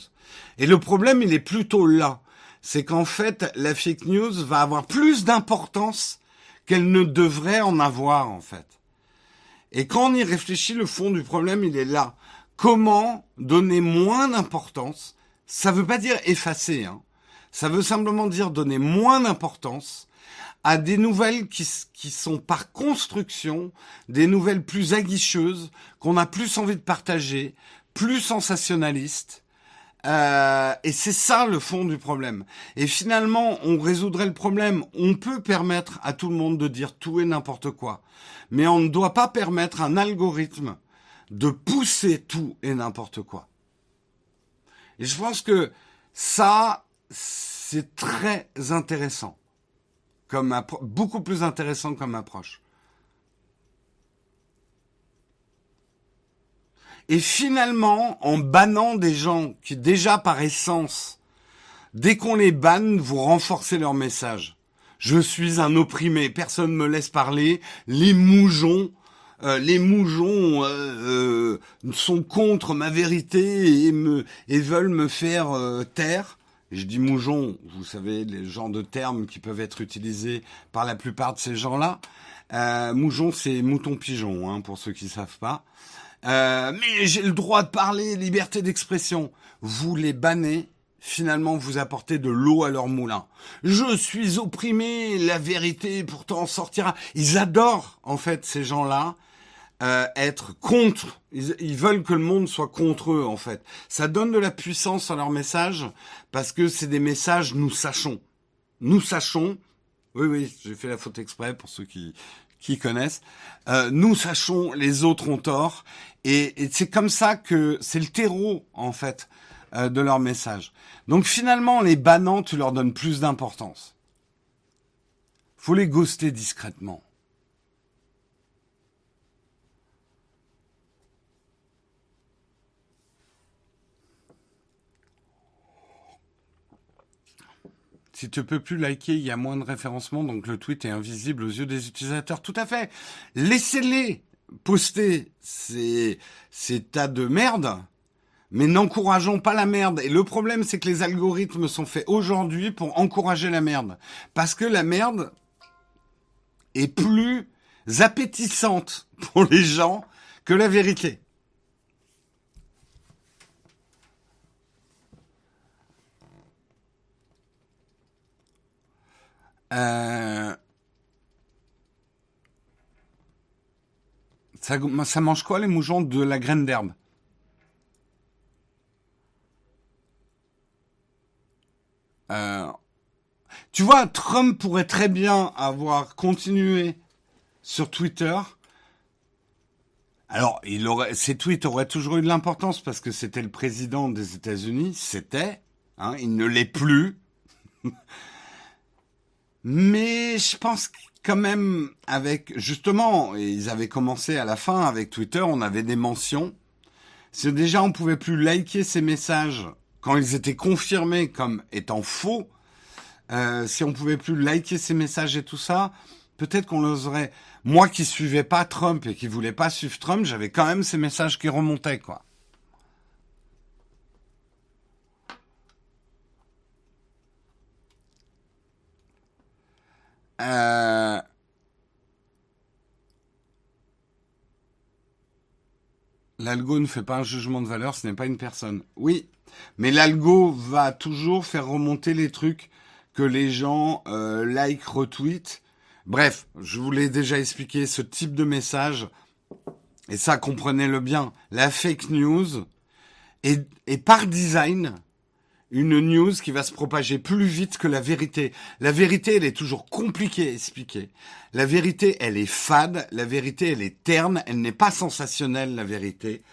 Et le problème, il est plutôt là. C'est qu'en fait, la fake news va avoir plus d'importance qu'elle ne devrait en avoir, en fait. Et quand on y réfléchit, le fond du problème, il est là. Comment donner moins d'importance Ça ne veut pas dire effacer, hein. ça veut simplement dire donner moins d'importance à des nouvelles qui, qui sont par construction des nouvelles plus aguicheuses, qu'on a plus envie de partager, plus sensationnaliste. Euh, et c'est ça le fond du problème. Et finalement, on résoudrait le problème. On peut permettre à tout le monde de dire tout et n'importe quoi. Mais on ne doit pas permettre un algorithme de pousser tout et n'importe quoi. Et je pense que ça, c'est très intéressant. Comme beaucoup plus intéressant comme approche. Et finalement, en bannant des gens qui déjà par essence, dès qu'on les banne, vous renforcez leur message. Je suis un opprimé, personne ne me laisse parler, les moujons, euh, les moujons euh, euh, sont contre ma vérité et, me, et veulent me faire taire. je dis moujon, vous savez, les genres de termes qui peuvent être utilisés par la plupart de ces gens-là. moujon, c'est mouton-pigeon, hein, pour ceux qui savent pas. Euh, mais j'ai le droit de parler, liberté d'expression. Vous les bannez, finalement vous apportez de l'eau à leur moulin. Je suis opprimé, la vérité pourtant sortira. Ils adorent en fait ces gens-là euh, être contre. Ils, ils, veulent que le monde soit contre eux en fait. Ça donne de la puissance à leur message parce que c'est des messages nous sachons. Nous sachons. Oui oui, j'ai fait la faute exprès pour ceux qui qui connaissent. Euh, nous sachons, les autres ont tort, et, c'est comme ça que c'est le terreau en fait euh, de leur message. Donc finalement, les bannants, tu leur donnes plus d'importance. Faut les ghoster discrètement. Si tu peux plus liker, il y a moins de référencement, donc le tweet est invisible aux yeux des utilisateurs. Tout à fait. Laissez-les poster ces, ces tas de merde, mais n'encourageons pas la merde. Et le problème, c'est que les algorithmes sont faits aujourd'hui pour encourager la merde. Parce que la merde est plus appétissante pour les gens que la vérité. Euh, ça, mange quoi les moujons de la graine d'herbe? Euh, Tu vois, Trump pourrait très bien avoir continué sur Twitter. Alors, il aurait, ses tweets auraient toujours eu de l'importance parce que c'était le président des États-Unis. C'était, hein, il ne l'est plus. Mais je pense quand même avec justement, ils avaient commencé à la fin avec Twitter, on avait des mentions. Si déjà on pouvait plus liker ces messages quand ils étaient confirmés comme étant faux, euh, si on pouvait plus liker ces messages et tout ça, peut-être qu'on l'oserait. Moi qui suivais pas Trump et qui voulais pas suivre Trump, j'avais quand même ces messages qui remontaient quoi. Euh, l'algo ne fait pas un jugement de valeur, ce n'est pas une personne. Oui, mais l'algo va toujours faire remonter les trucs que les gens euh, like, retweetent. Bref, je vous l'ai déjà expliqué, ce type de message, et ça comprenez-le bien, la fake news est par design une news qui va se propager plus vite que la vérité. La vérité, elle est toujours compliquée à expliquer. La vérité, elle est fade. La vérité, elle est terne. Elle n'est pas sensationnelle, la vérité.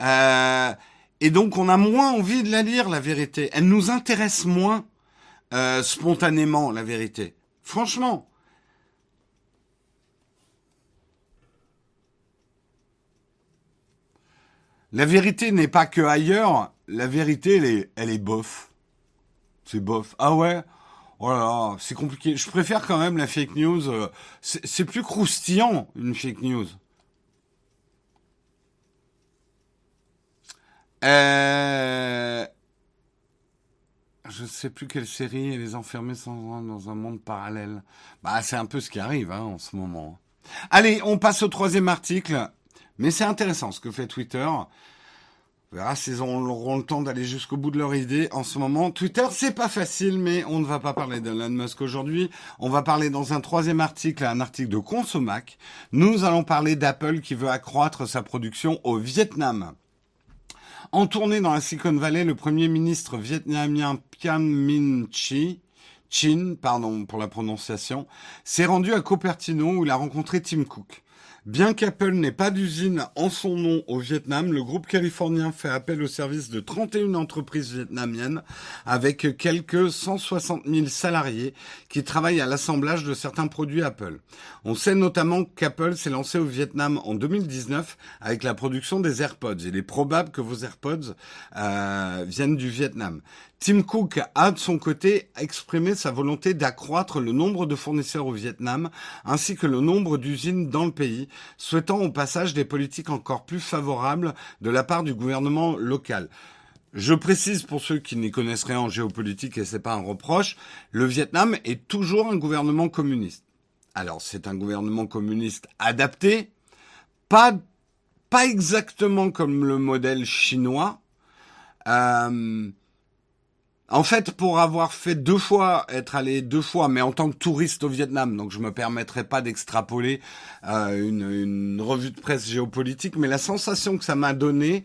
Euh, et donc, on a moins envie de la lire, la vérité. Elle nous intéresse moins euh, spontanément, la vérité. Franchement. La vérité n'est pas que ailleurs, la vérité, elle est, bof. C'est bof. Ah ouais? Oh là là, c'est compliqué. Je préfère quand même la fake news. Euh, c'est plus croustillant, une fake news. Euh... Je ne sais plus quelle série et les enfermer sans, dans un monde parallèle. Bah, c'est un peu ce qui arrive hein, en ce moment. Allez, on passe au troisième article. Mais c'est intéressant ce que fait Twitter. On verra s'ils auront le temps d'aller jusqu'au bout de leur idée. En ce moment, Twitter, c'est pas facile, mais on ne va pas parler d'Elon Musk aujourd'hui. On va parler dans un troisième article, un article de Consomac. Nous allons parler d'Apple qui veut accroître sa production au Vietnam. En tournée dans la Silicon Valley, le premier ministre vietnamien Pham Minh Chi Chin, pardon pour la prononciation, s'est rendu à Cupertino où il a rencontré Tim Cook. Bien qu'Apple n'ait pas d'usine en son nom au Vietnam, le groupe californien fait appel au service de 31 entreprises vietnamiennes avec quelques 160 000 salariés qui travaillent à l'assemblage de certains produits Apple. On sait notamment qu'Apple s'est lancé au Vietnam en 2019 avec la production des AirPods. Il est probable que vos AirPods euh, viennent du Vietnam. Tim Cook a de son côté exprimé sa volonté d'accroître le nombre de fournisseurs au Vietnam ainsi que le nombre d'usines dans le pays, souhaitant au passage des politiques encore plus favorables de la part du gouvernement local. Je précise pour ceux qui n'y connaissent rien en géopolitique et c'est pas un reproche, le Vietnam est toujours un gouvernement communiste. Alors c'est un gouvernement communiste adapté, pas pas exactement comme le modèle chinois. Euh, en fait, pour avoir fait deux fois, être allé deux fois, mais en tant que touriste au Vietnam, donc je me permettrai pas d'extrapoler euh, une, revue de presse géopolitique, mais la sensation que ça m'a donné,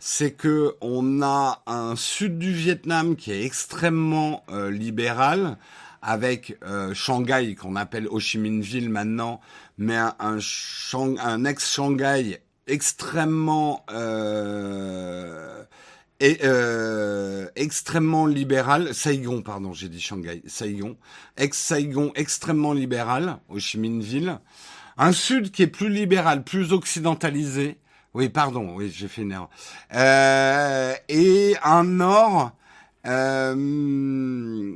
c'est que on a un sud du Vietnam qui est extrêmement euh, libéral, avec euh, Shanghai qu'on appelle Ho Chi Minh Ville maintenant, mais un, un, un ex-Shanghai extrêmement et euh, extrêmement libéral, Saigon, pardon, j'ai dit Shanghai, Saigon, ex-Saigon extrêmement libéral, Ho Chi un sud qui est plus libéral, plus occidentalisé, oui, pardon, oui, j'ai fait une erreur, euh, et un nord euh,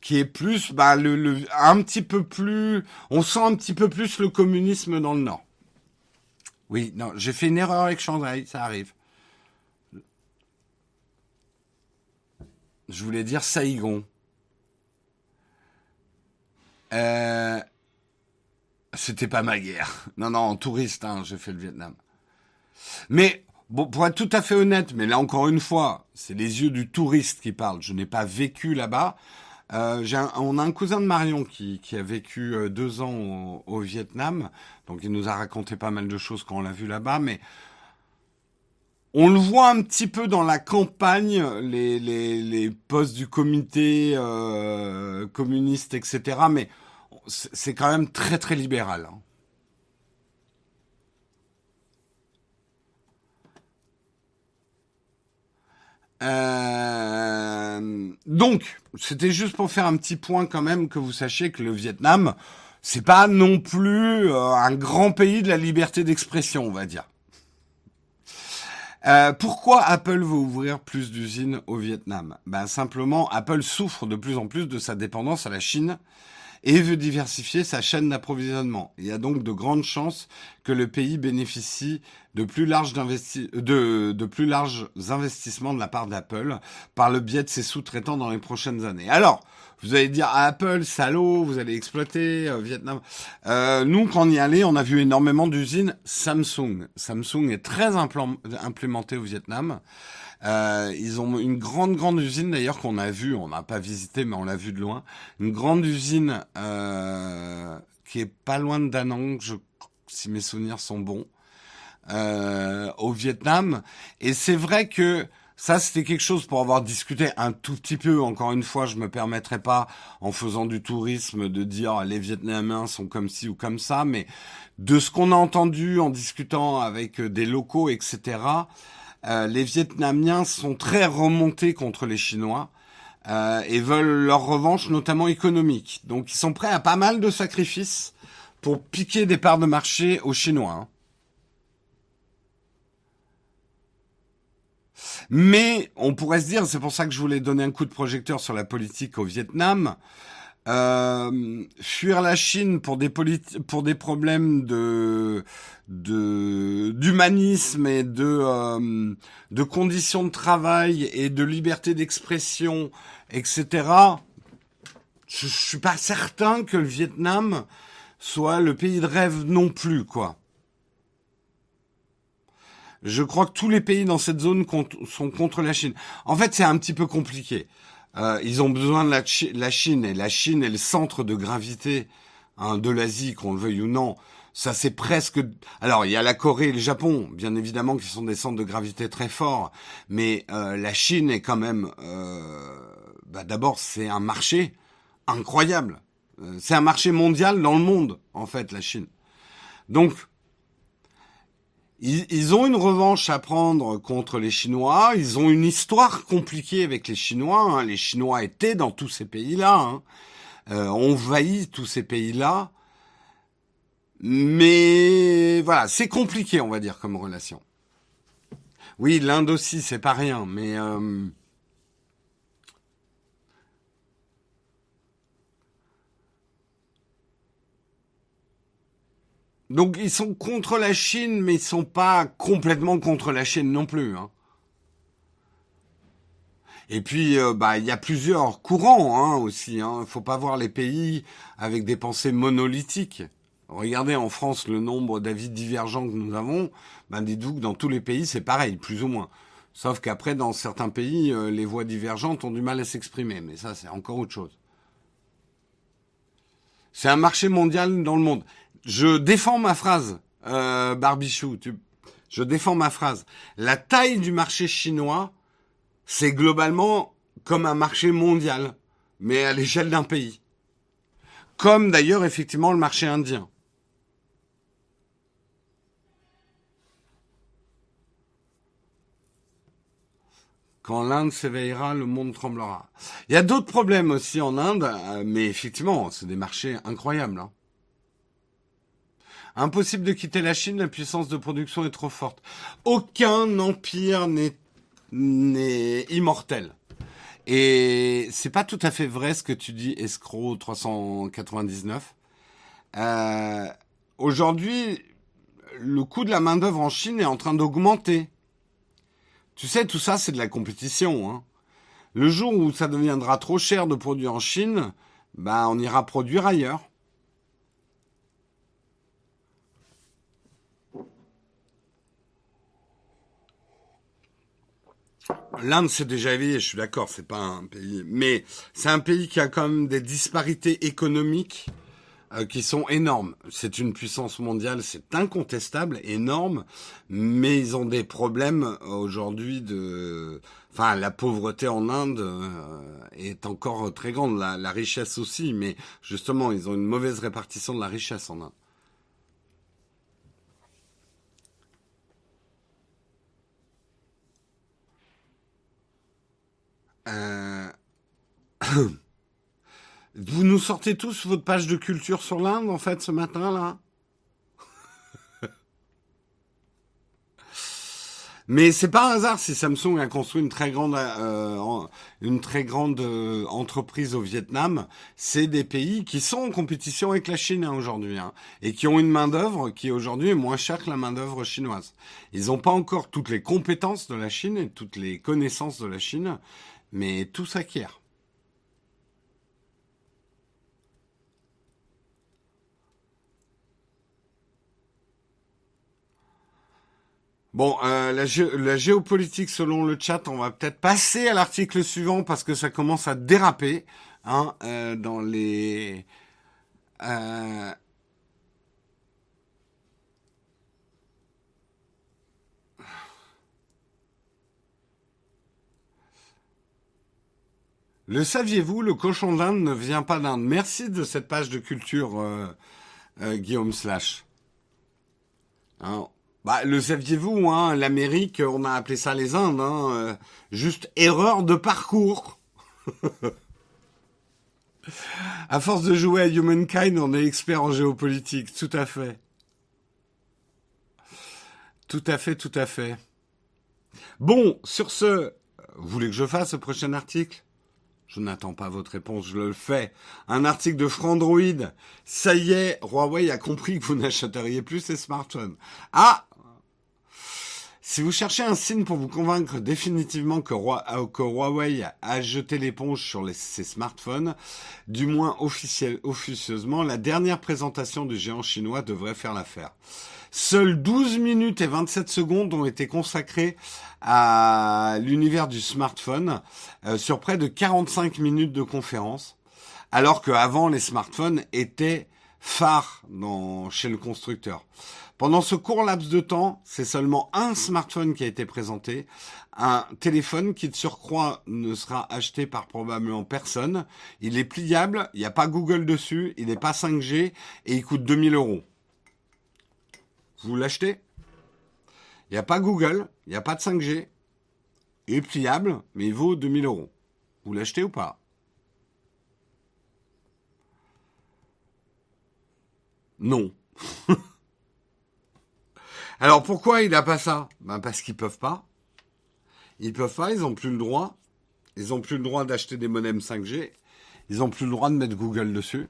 qui est plus, bah, le, le, un petit peu plus, on sent un petit peu plus le communisme dans le nord. Oui, non, j'ai fait une erreur avec Shanghai, ça arrive. Je voulais dire Saigon. Euh, c'était pas ma guerre. Non, non, en touriste, hein, j'ai fait le Vietnam. Mais, bon, pour être tout à fait honnête, mais là encore une fois, c'est les yeux du touriste qui parlent. Je n'ai pas vécu là-bas. Euh, on a un cousin de Marion qui, qui a vécu euh, deux ans au, au, Vietnam, donc il nous a raconté pas mal de choses quand on l'a vu là-bas, mais on le voit un petit peu dans la campagne, les, les, postes du comité euh, communiste, etc. Mais c'est quand même très très libéral. Hein. Euh, donc, c'était juste pour faire un petit point quand même que vous sachiez que le Vietnam, c'est pas non plus euh, un grand pays de la liberté d'expression, on va dire. Euh, pourquoi Apple veut ouvrir plus d'usines au Vietnam? Ben simplement, Apple souffre de plus en plus de sa dépendance à la Chine et veut diversifier sa chaîne d'approvisionnement. Il y a donc de grandes chances que le pays bénéficie de plus larges, de, de plus larges investissements de la part d'Apple par le biais de ses sous-traitants dans les prochaines années. Alors, vous allez dire ah, Apple, salaud, vous allez exploiter euh, Vietnam. Euh, nous, quand on y allait, on a vu énormément d'usines Samsung. Samsung est très implémenté au Vietnam. Euh, ils ont une grande, grande usine d'ailleurs qu'on a vue, on n'a pas visité, mais on l'a vue de loin. Une grande usine euh, qui est pas loin de Danang, je, si mes souvenirs sont bons, euh, au Vietnam. Et c'est vrai que ça, c'était quelque chose pour avoir discuté un tout petit peu. Encore une fois, je me permettrai pas, en faisant du tourisme, de dire les Vietnamiens sont comme ci ou comme ça, mais de ce qu'on a entendu en discutant avec des locaux, etc. Euh, les Vietnamiens sont très remontés contre les Chinois euh, et veulent leur revanche, notamment économique. Donc, ils sont prêts à pas mal de sacrifices pour piquer des parts de marché aux Chinois. Hein. Mais on pourrait se dire, c'est pour ça que je voulais donner un coup de projecteur sur la politique au Vietnam, euh, fuir la Chine pour des pour des problèmes de d'humanisme et de euh, de conditions de travail et de liberté d'expression, etc. Je, je suis pas certain que le Vietnam soit le pays de rêve non plus, quoi. Je crois que tous les pays dans cette zone sont contre la Chine. En fait, c'est un petit peu compliqué. Euh, ils ont besoin de la, Chine et la Chine est le centre de gravité hein, de l'Asie, qu'on le veuille ou non. Ça c'est presque. Alors il y a la Corée et le Japon, bien évidemment, qui sont des centres de gravité très forts, mais euh, la Chine est quand même. Euh, bah, D'abord, c'est un marché incroyable. Euh, c'est un marché mondial dans le monde, en fait, la Chine. Donc, ils, ont une revanche à prendre contre les Chinois. Ils ont une histoire compliquée avec les Chinois. Hein. Les Chinois étaient dans tous ces pays-là. Hein. Euh, tous ces pays-là. Mais voilà, c'est compliqué, on va dire, comme relation. Oui, l'Inde aussi, c'est pas rien, mais euh, Donc ils sont contre la Chine, mais ils sont pas complètement contre la Chine non plus. Hein. Et puis, euh, bah, il y a plusieurs courants hein, aussi. Hein. Faut pas voir les pays avec des pensées monolithiques. Regardez en France le nombre d'avis divergents que nous avons. Ben, dites-vous que dans tous les pays, c'est pareil, plus ou moins. Sauf qu'après, dans certains pays, euh, les voix divergentes ont du mal à s'exprimer. Mais ça, c'est encore autre chose. C'est un marché mondial dans le monde. Je défends ma phrase, euh, Barbichou. je défends ma phrase. La taille du marché chinois, c'est globalement comme un marché mondial, mais à l'échelle d'un pays. Comme d'ailleurs effectivement le marché indien. Quand l'Inde s'éveillera, le monde tremblera. Il y a d'autres problèmes aussi en Inde, euh, mais effectivement, c'est des marchés incroyables. Hein. Impossible de quitter la Chine, la puissance de production est trop forte. Aucun empire n'est immortel. Et c'est pas tout à fait vrai ce que tu dis, escroc 399. Euh, Aujourd'hui, le coût de la main d'œuvre en Chine est en train d'augmenter. Tu sais, tout ça, c'est de la compétition. Hein. Le jour où ça deviendra trop cher de produire en Chine, bah, on ira produire ailleurs. L'Inde, c'est déjà éveillé, je suis d'accord, c'est pas un pays, mais c'est un pays qui a quand même des disparités économiques euh, qui sont énormes. C'est une puissance mondiale, c'est incontestable, énorme, mais ils ont des problèmes aujourd'hui de, enfin, la pauvreté en Inde euh, est encore très grande, la, la richesse aussi, mais justement, ils ont une mauvaise répartition de la richesse en Inde. Euh, vous nous sortez tous votre page de culture sur l'Inde, en fait, ce matin-là? Mais c'est pas un hasard si Samsung a construit une très grande, euh, une très grande euh, entreprise au Vietnam. C'est des pays qui sont en compétition avec la Chine hein, aujourd'hui hein, et qui ont une main d'œuvre qui aujourd'hui est moins chère que la main d'œuvre chinoise. Ils n'ont pas encore toutes les compétences de la Chine et toutes les connaissances de la Chine, mais tout s'acquiert. Bon, euh, la, géopolitique selon le chat, on va peut-être passer à l'article suivant parce que ça commence à déraper hein, euh, dans les. Euh, Le saviez-vous, le cochon d'Inde ne vient pas d'Inde. Merci de cette page de culture, euh, euh, Guillaume Slash. Hein, bah, le saviez-vous, hein, l'Amérique, on a appelé ça les Indes, hein, euh, juste erreur de parcours. à force de jouer à Humankind, on est expert en géopolitique, tout à fait. Tout à fait, tout à fait. Bon, sur ce, vous voulez que je fasse le prochain article? Je n'attends pas votre réponse, je le fais. Un article de Frandroid. Ça y est, Huawei a compris que vous n'achèteriez plus ces smartphones. Ah Si vous cherchez un signe pour vous convaincre définitivement que, Huawei a jeté l'éponge sur ces smartphones, du moins officieusement, la dernière présentation du géant chinois devrait faire l'affaire. Seules 12 minutes et 27 secondes ont été consacrées à l'univers du smartphone euh, sur près de 45 minutes de conférence, alors qu'avant les smartphones étaient phare dans, chez le constructeur. Pendant ce court laps de temps, c'est seulement un smartphone qui a été présenté, un téléphone qui de surcroît ne sera acheté par probablement personne. Il est pliable, il n'y a pas Google dessus, il n'est pas 5G et il coûte 2000 euros. Vous l'achetez Il n'y a pas Google, il n'y a pas de 5G, il est pliable, mais il vaut 2000 euros. Vous l'achetez ou pas? Non. Alors pourquoi il n'a pas ça? Ben Parce qu'ils peuvent pas. Ils peuvent pas, ils n'ont plus le droit. Ils n'ont plus le droit d'acheter des modems 5G. Ils n'ont plus le droit de mettre Google dessus.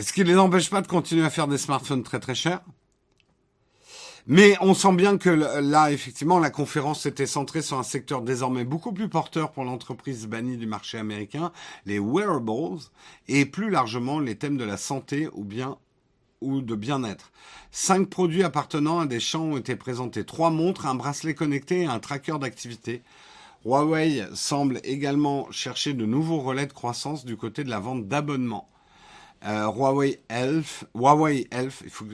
Est-ce qui ne les empêche pas de continuer à faire des smartphones très très chers mais on sent bien que là, effectivement, la conférence était centrée sur un secteur désormais beaucoup plus porteur pour l'entreprise bannie du marché américain, les wearables, et plus largement les thèmes de la santé ou bien ou de bien-être. Cinq produits appartenant à des champs ont été présentés. Trois montres, un bracelet connecté et un tracker d'activité. Huawei semble également chercher de nouveaux relais de croissance du côté de la vente d'abonnements. Euh, Huawei Health, Huawei Health, il faut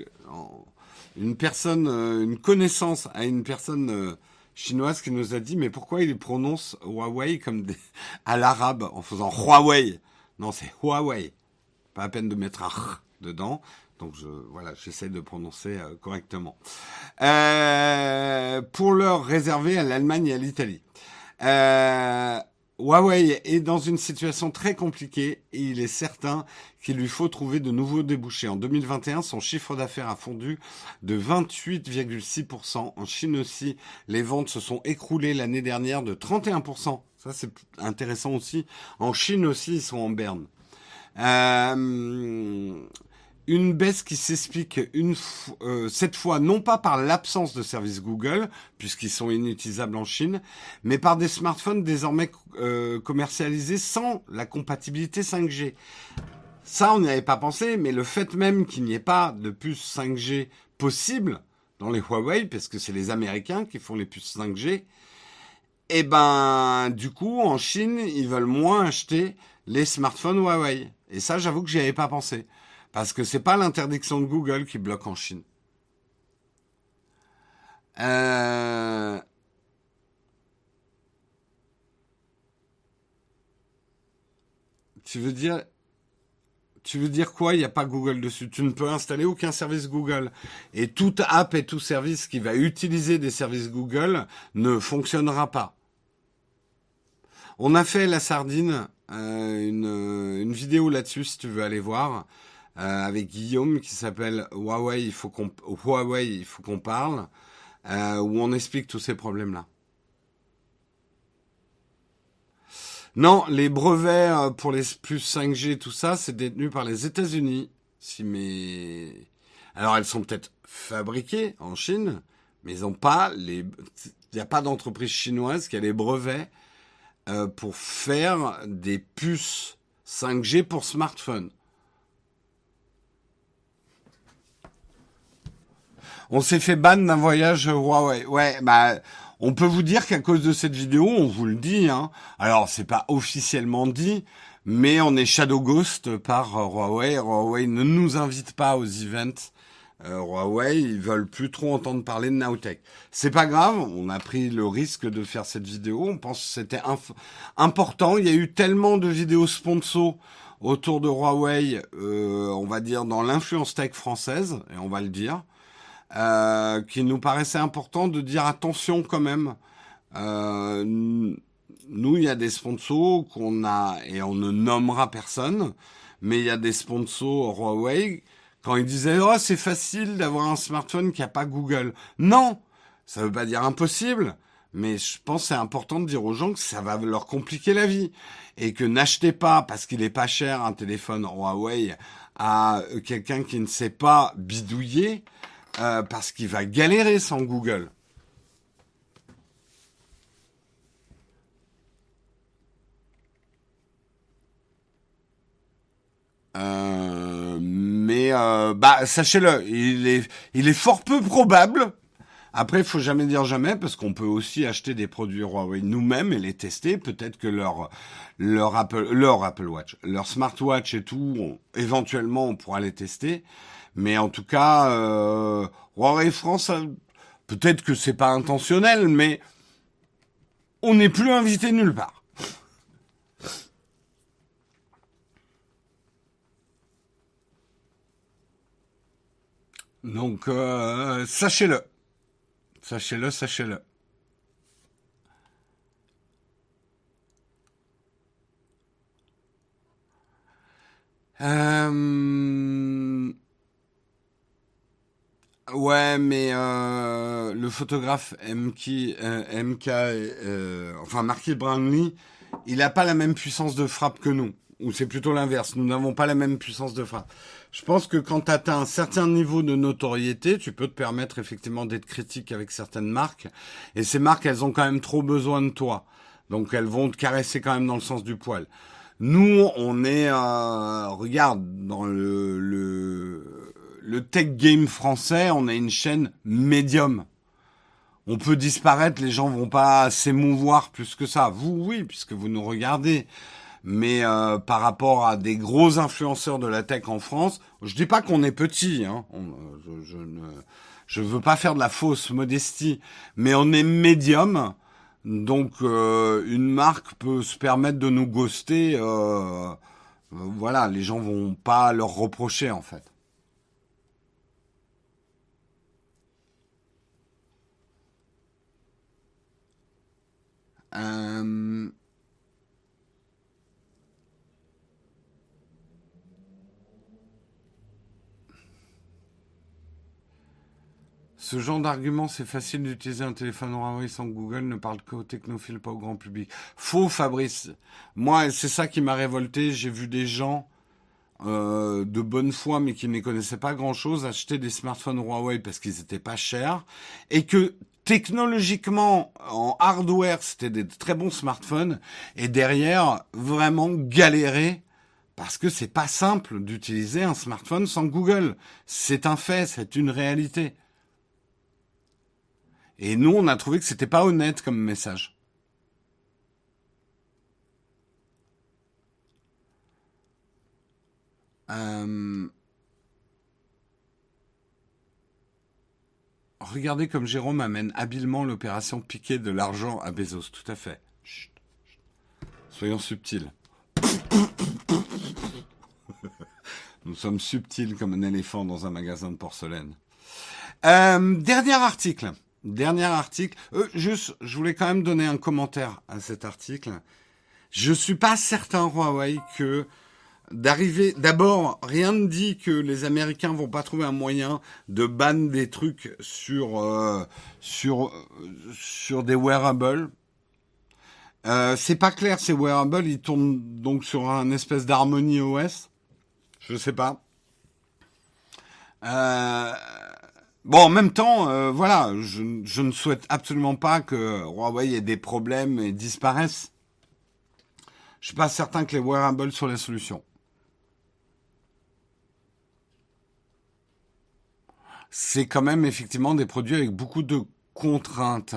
une personne, euh, une connaissance à une personne euh, chinoise qui nous a dit mais pourquoi il prononce Huawei comme des, à l'arabe en faisant Huawei? Non, c'est Huawei. Pas à peine de mettre un r dedans. Donc je, voilà, j'essaie de prononcer euh, correctement. Euh, pour leur réserver à l'Allemagne et à l'Italie. Euh, Huawei est dans une situation très compliquée et il est certain qu'il lui faut trouver de nouveaux débouchés. En 2021, son chiffre d'affaires a fondu de 28,6%. En Chine aussi, les ventes se sont écroulées l'année dernière de 31%. Ça, c'est intéressant aussi. En Chine aussi, ils sont en berne. Euh, une baisse qui s'explique euh, cette fois non pas par l'absence de services Google puisqu'ils sont inutilisables en Chine, mais par des smartphones désormais euh, commercialisés sans la compatibilité 5G. Ça, on n'y avait pas pensé, mais le fait même qu'il n'y ait pas de puce 5G possible dans les Huawei, parce que c'est les Américains qui font les puces 5G, eh ben, du coup, en Chine, ils veulent moins acheter les smartphones Huawei. Et ça, j'avoue que j'y avais pas pensé. Parce que c'est pas l'interdiction de Google qui bloque en Chine. Euh... Tu veux dire tu veux dire quoi? Il n'y a pas Google dessus. Tu ne peux installer aucun service Google. Et toute app et tout service qui va utiliser des services Google ne fonctionnera pas. On a fait la sardine, euh, une, une vidéo là-dessus si tu veux aller voir. Euh, avec Guillaume qui s'appelle Huawei, il faut qu'on Huawei, il faut qu'on parle, euh, où on explique tous ces problèmes-là. Non, les brevets euh, pour les plus 5G, tout ça, c'est détenu par les États-Unis. Si mes, alors elles sont peut-être fabriquées en Chine, mais ils n'ont pas les, il n'y a pas d'entreprise chinoise qui a les brevets pour faire des puces 5G pour smartphone. On s'est fait ban d'un voyage Huawei. Ouais, bah on peut vous dire qu'à cause de cette vidéo, on vous le dit. Hein. Alors c'est pas officiellement dit, mais on est shadow ghost par Huawei. Huawei ne nous invite pas aux events. Euh, Huawei, ils veulent plus trop entendre parler de Nowtech. C'est pas grave, on a pris le risque de faire cette vidéo. On pense que c'était important. Il y a eu tellement de vidéos sponsors autour de Huawei, euh, on va dire dans l'influence tech française, et on va le dire. Euh, qui nous paraissait important de dire attention quand même. Euh, nous, il y a des sponsors qu'on a, et on ne nommera personne, mais il y a des sponsors Huawei, quand ils disaient, oh, c'est facile d'avoir un smartphone qui n'a pas Google. Non! Ça veut pas dire impossible, mais je pense que c'est important de dire aux gens que ça va leur compliquer la vie. Et que n'achetez pas, parce qu'il est pas cher, un téléphone Huawei à quelqu'un qui ne sait pas bidouiller, euh, parce qu'il va galérer sans Google. Euh, mais euh, bah sachez-le, il est, fort peu probable. Après, il faut jamais dire jamais parce qu'on peut aussi acheter des produits Huawei nous-mêmes et les tester. Peut-être que leur leur Apple leur Apple Watch, leur smartwatch et tout, éventuellement on pourra les tester. Mais en tout cas, euh, Huawei France, peut-être que c'est pas intentionnel, mais on n'est plus invité nulle part. Donc, euh, sachez-le. Sachez-le, sachez-le. Euh... Ouais, mais euh, le photographe MK, euh, euh, enfin Marquis Brownlee, il n'a pas la même puissance de frappe que nous. Ou c'est plutôt l'inverse. Nous n'avons pas la même puissance de frappe. Je pense que quand tu atteins un certain niveau de notoriété, tu peux te permettre effectivement d'être critique avec certaines marques. Et ces marques, elles ont quand même trop besoin de toi. Donc elles vont te caresser quand même dans le sens du poil. Nous, on est, euh, regarde, dans le, le, le tech game français, on a une chaîne médium. On peut disparaître, les gens vont pas s'émouvoir plus que ça. Vous, oui, puisque vous nous regardez mais euh, par rapport à des gros influenceurs de la tech en France, je dis pas qu'on est petit, hein, je, je, ne je veux pas faire de la fausse modestie, mais on est médium, donc euh, une marque peut se permettre de nous ghoster, euh, voilà, les gens vont pas leur reprocher en fait. Euh, Ce genre d'argument, c'est facile d'utiliser un téléphone Huawei sans Google, ne parle qu'aux technophiles, pas au grand public. Faux, Fabrice. Moi, c'est ça qui m'a révolté. J'ai vu des gens euh, de bonne foi, mais qui ne connaissaient pas grand-chose, acheter des smartphones Huawei parce qu'ils étaient pas chers, et que technologiquement, en hardware, c'était des très bons smartphones, et derrière, vraiment galérer parce que c'est pas simple d'utiliser un smartphone sans Google. C'est un fait, c'est une réalité. Et nous, on a trouvé que c'était pas honnête comme message. Euh, regardez comme Jérôme amène habilement l'opération piquer de l'argent à Bezos. Tout à fait. Soyons subtils. Nous sommes subtils comme un éléphant dans un magasin de porcelaine. Euh, dernier article. Dernier article. Euh, juste, je voulais quand même donner un commentaire à cet article. Je suis pas certain, Huawei, que d'arriver. D'abord, rien ne dit que les Américains vont pas trouver un moyen de ban des trucs sur euh, sur sur des wearables. Euh, c'est pas clair, ces wearables, ils tournent donc sur un espèce d'harmonie OS. Je sais pas. Euh, Bon, en même temps, euh, voilà, je, ne souhaite absolument pas que Huawei ait des problèmes et disparaisse. Je suis pas certain que les wearables soient la solution. C'est quand même effectivement des produits avec beaucoup de contraintes.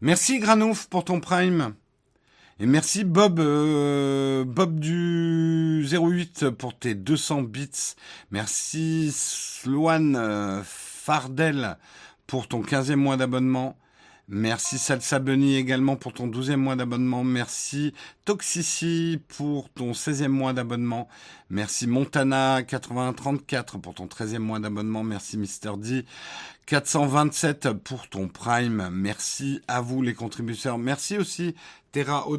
Merci Granouf pour ton prime. Et merci Bob euh, Bob du 08 pour tes 200 bits. Merci Sloan euh, Fardel pour ton 15e mois d'abonnement. Merci Salsa Bunny également pour ton 12e mois d'abonnement. Merci Toxici pour ton 16e mois d'abonnement. Merci Montana 8034 pour ton 13e mois d'abonnement. Merci Mister D 427 pour ton Prime. Merci à vous les contributeurs. Merci aussi Terra OW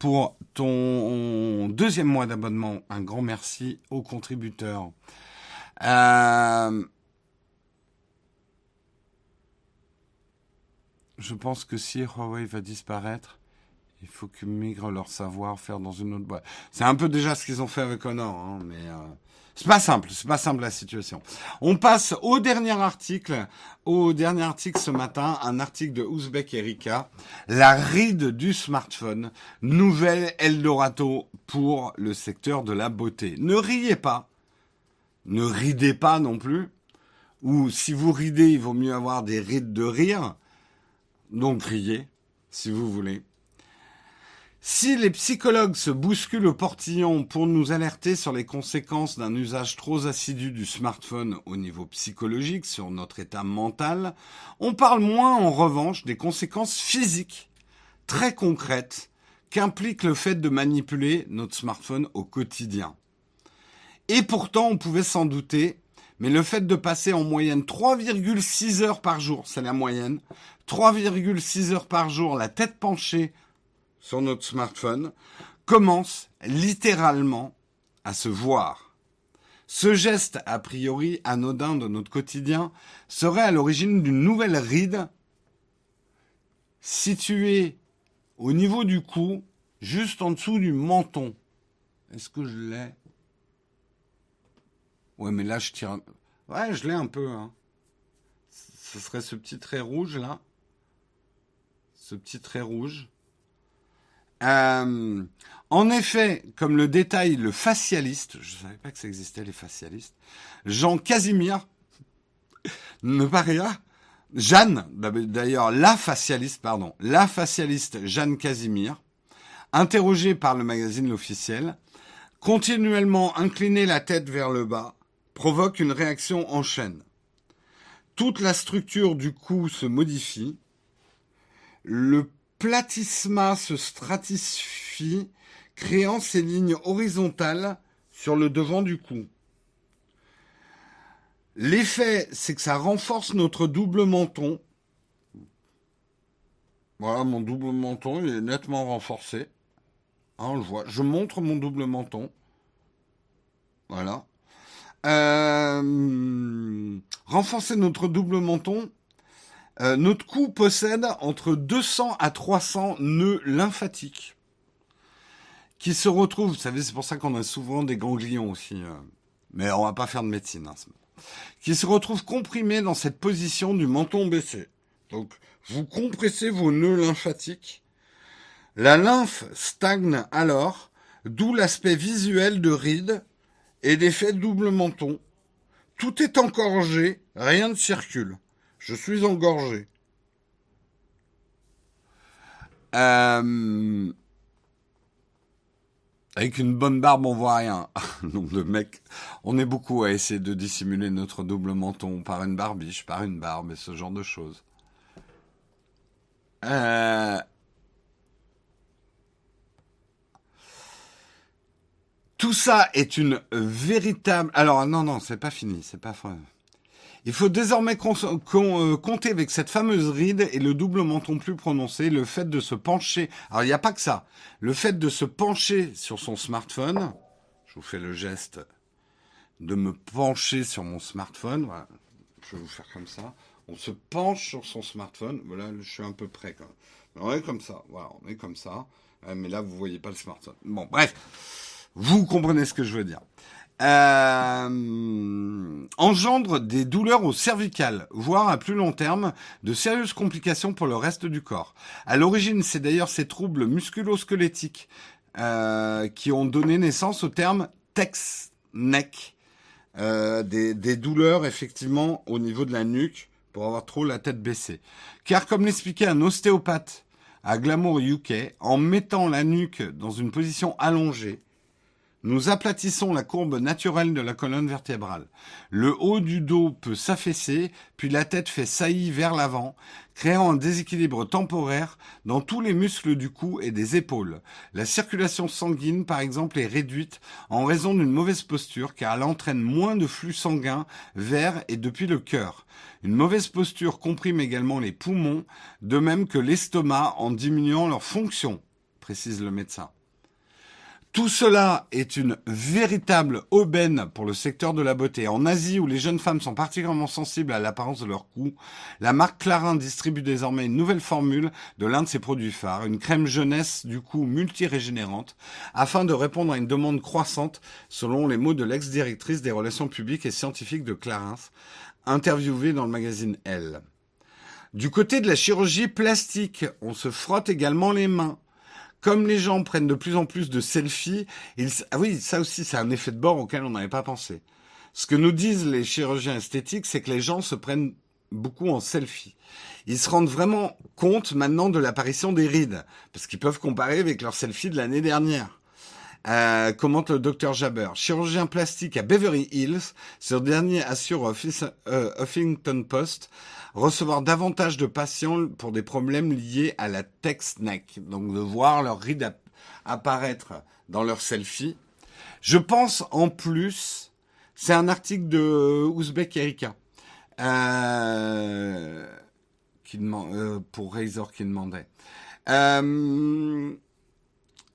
pour ton deuxième mois d'abonnement. Un grand merci aux contributeurs. Euh, je pense que si Huawei va disparaître, il faut qu'ils migrent leur savoir-faire dans une autre boîte. C'est un peu déjà ce qu'ils ont fait avec Honor, hein, mais euh, c'est pas simple, c'est pas simple la situation. On passe au dernier article, au dernier article ce matin, un article de Ouzbek Erika, la ride du smartphone, nouvelle Eldorado pour le secteur de la beauté. Ne riez pas, ne ridez pas non plus. ou si vous ridez, il vaut mieux avoir des rides de rire. Donc riez, si vous voulez. Si les psychologues se bousculent au portillon pour nous alerter sur les conséquences d'un usage trop assidu du smartphone au niveau psychologique sur notre état mental, on parle moins en revanche des conséquences physiques très concrètes qu'implique le fait de manipuler notre smartphone au quotidien. Et pourtant, on pouvait s'en douter, mais le fait de passer en moyenne 3,6 heures par jour, c'est la moyenne, 3,6 heures par jour la tête penchée sur notre smartphone, commence littéralement à se voir. Ce geste, a priori anodin de notre quotidien, serait à l'origine d'une nouvelle ride située au niveau du cou, juste en dessous du menton. Est-ce que je l'ai Ouais, mais là, je tire. Ouais, je l'ai un peu. Hein. Ce serait ce petit trait rouge là. Ce petit trait rouge. Euh, en effet, comme le détaille le facialiste, je ne savais pas que ça existait les facialistes, Jean Casimir, ne pas rire, Jeanne, d'ailleurs la facialiste, pardon, la facialiste Jeanne Casimir, interrogée par le magazine L'Officiel, continuellement incliner la tête vers le bas, provoque une réaction en chaîne. Toute la structure du cou se modifie, le platysma se stratifie, créant ces lignes horizontales sur le devant du cou. L'effet, c'est que ça renforce notre double menton. Voilà, mon double menton, est nettement renforcé. Hein, on le voit. Je montre mon double menton. Voilà. Euh, renforcer notre double menton. Euh, notre cou possède entre 200 à 300 nœuds lymphatiques qui se retrouvent, vous savez, c'est pour ça qu'on a souvent des ganglions aussi. Euh. mais on va pas faire de médecine. Hein, qui se retrouve comprimé dans cette position du menton baissé. Donc, vous compressez vos nœuds lymphatiques. La lymphe stagne alors, d'où l'aspect visuel de rides et d'effet double menton. Tout est engorgé, rien ne circule. Je suis engorgé. Euh, avec une bonne barbe, on voit rien. Nombre de on est beaucoup à essayer de dissimuler notre double menton par une barbiche, par une barbe et ce genre de choses. Euh, tout ça est une véritable. Alors non non, c'est pas fini, c'est pas. Il faut désormais euh, compter avec cette fameuse ride et le double menton plus prononcé, le fait de se pencher. Alors il n'y a pas que ça. Le fait de se pencher sur son smartphone. Je vous fais le geste de me pencher sur mon smartphone. Je vais vous faire comme ça. On se penche sur son smartphone. Voilà, je suis un peu près quand même. On est comme ça. Voilà, on est comme ça. Mais là, vous voyez pas le smartphone. Bon, bref. Vous comprenez ce que je veux dire euh, engendre des douleurs au cervical, voire à plus long terme, de sérieuses complications pour le reste du corps. À l'origine, c'est d'ailleurs ces troubles musculo-squelettiques euh, qui ont donné naissance au terme tex-neck, euh, des, des douleurs effectivement au niveau de la nuque pour avoir trop la tête baissée. Car comme l'expliquait un ostéopathe à Glamour UK, en mettant la nuque dans une position allongée, nous aplatissons la courbe naturelle de la colonne vertébrale. Le haut du dos peut s'affaisser, puis la tête fait saillie vers l'avant, créant un déséquilibre temporaire dans tous les muscles du cou et des épaules. La circulation sanguine, par exemple, est réduite en raison d'une mauvaise posture car elle entraîne moins de flux sanguin vers et depuis le cœur. Une mauvaise posture comprime également les poumons, de même que l'estomac en diminuant leur fonction, précise le médecin. Tout cela est une véritable aubaine pour le secteur de la beauté. En Asie, où les jeunes femmes sont particulièrement sensibles à l'apparence de leur cou, la marque Clarin distribue désormais une nouvelle formule de l'un de ses produits phares, une crème jeunesse du cou multirégénérante, afin de répondre à une demande croissante, selon les mots de l'ex-directrice des relations publiques et scientifiques de Clarins, interviewée dans le magazine Elle. Du côté de la chirurgie plastique, on se frotte également les mains comme les gens prennent de plus en plus de selfies, ils... ah oui, ça aussi, c'est un effet de bord auquel on n'avait pas pensé. Ce que nous disent les chirurgiens esthétiques, c'est que les gens se prennent beaucoup en selfie. Ils se rendent vraiment compte maintenant de l'apparition des rides, parce qu'ils peuvent comparer avec leur selfie de l'année dernière. Euh, commente le docteur Jabber, chirurgien plastique à Beverly Hills. Ce dernier assure euh, Huffington Post recevoir davantage de patients pour des problèmes liés à la text neck, donc de voir leurs rides apparaître dans leur selfie. Je pense en plus, c'est un article de Ouzbek Erika euh, pour Razor qui demandait.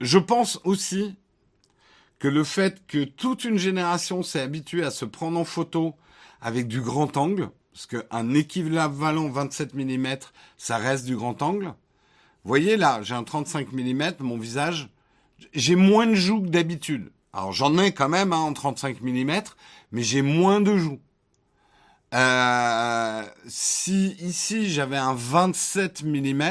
Je pense aussi le fait que toute une génération s'est habituée à se prendre en photo avec du grand angle, parce qu'un équivalent 27 mm, ça reste du grand angle. Voyez là, j'ai un 35 mm, mon visage, j'ai moins de joues que d'habitude. Alors j'en ai quand même hein, en 35 mm, mais j'ai moins de joues. Euh, si ici j'avais un 27 mm,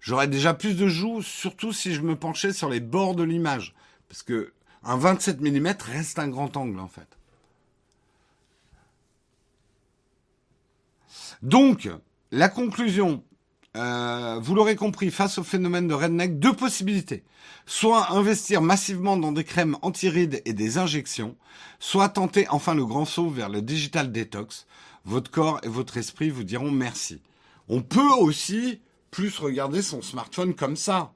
j'aurais déjà plus de joues, surtout si je me penchais sur les bords de l'image. Parce que un 27 mm reste un grand angle en fait. Donc, la conclusion, euh, vous l'aurez compris, face au phénomène de redneck, deux possibilités. Soit investir massivement dans des crèmes anti-rides et des injections, soit tenter enfin le grand saut vers le digital detox. Votre corps et votre esprit vous diront merci. On peut aussi plus regarder son smartphone comme ça.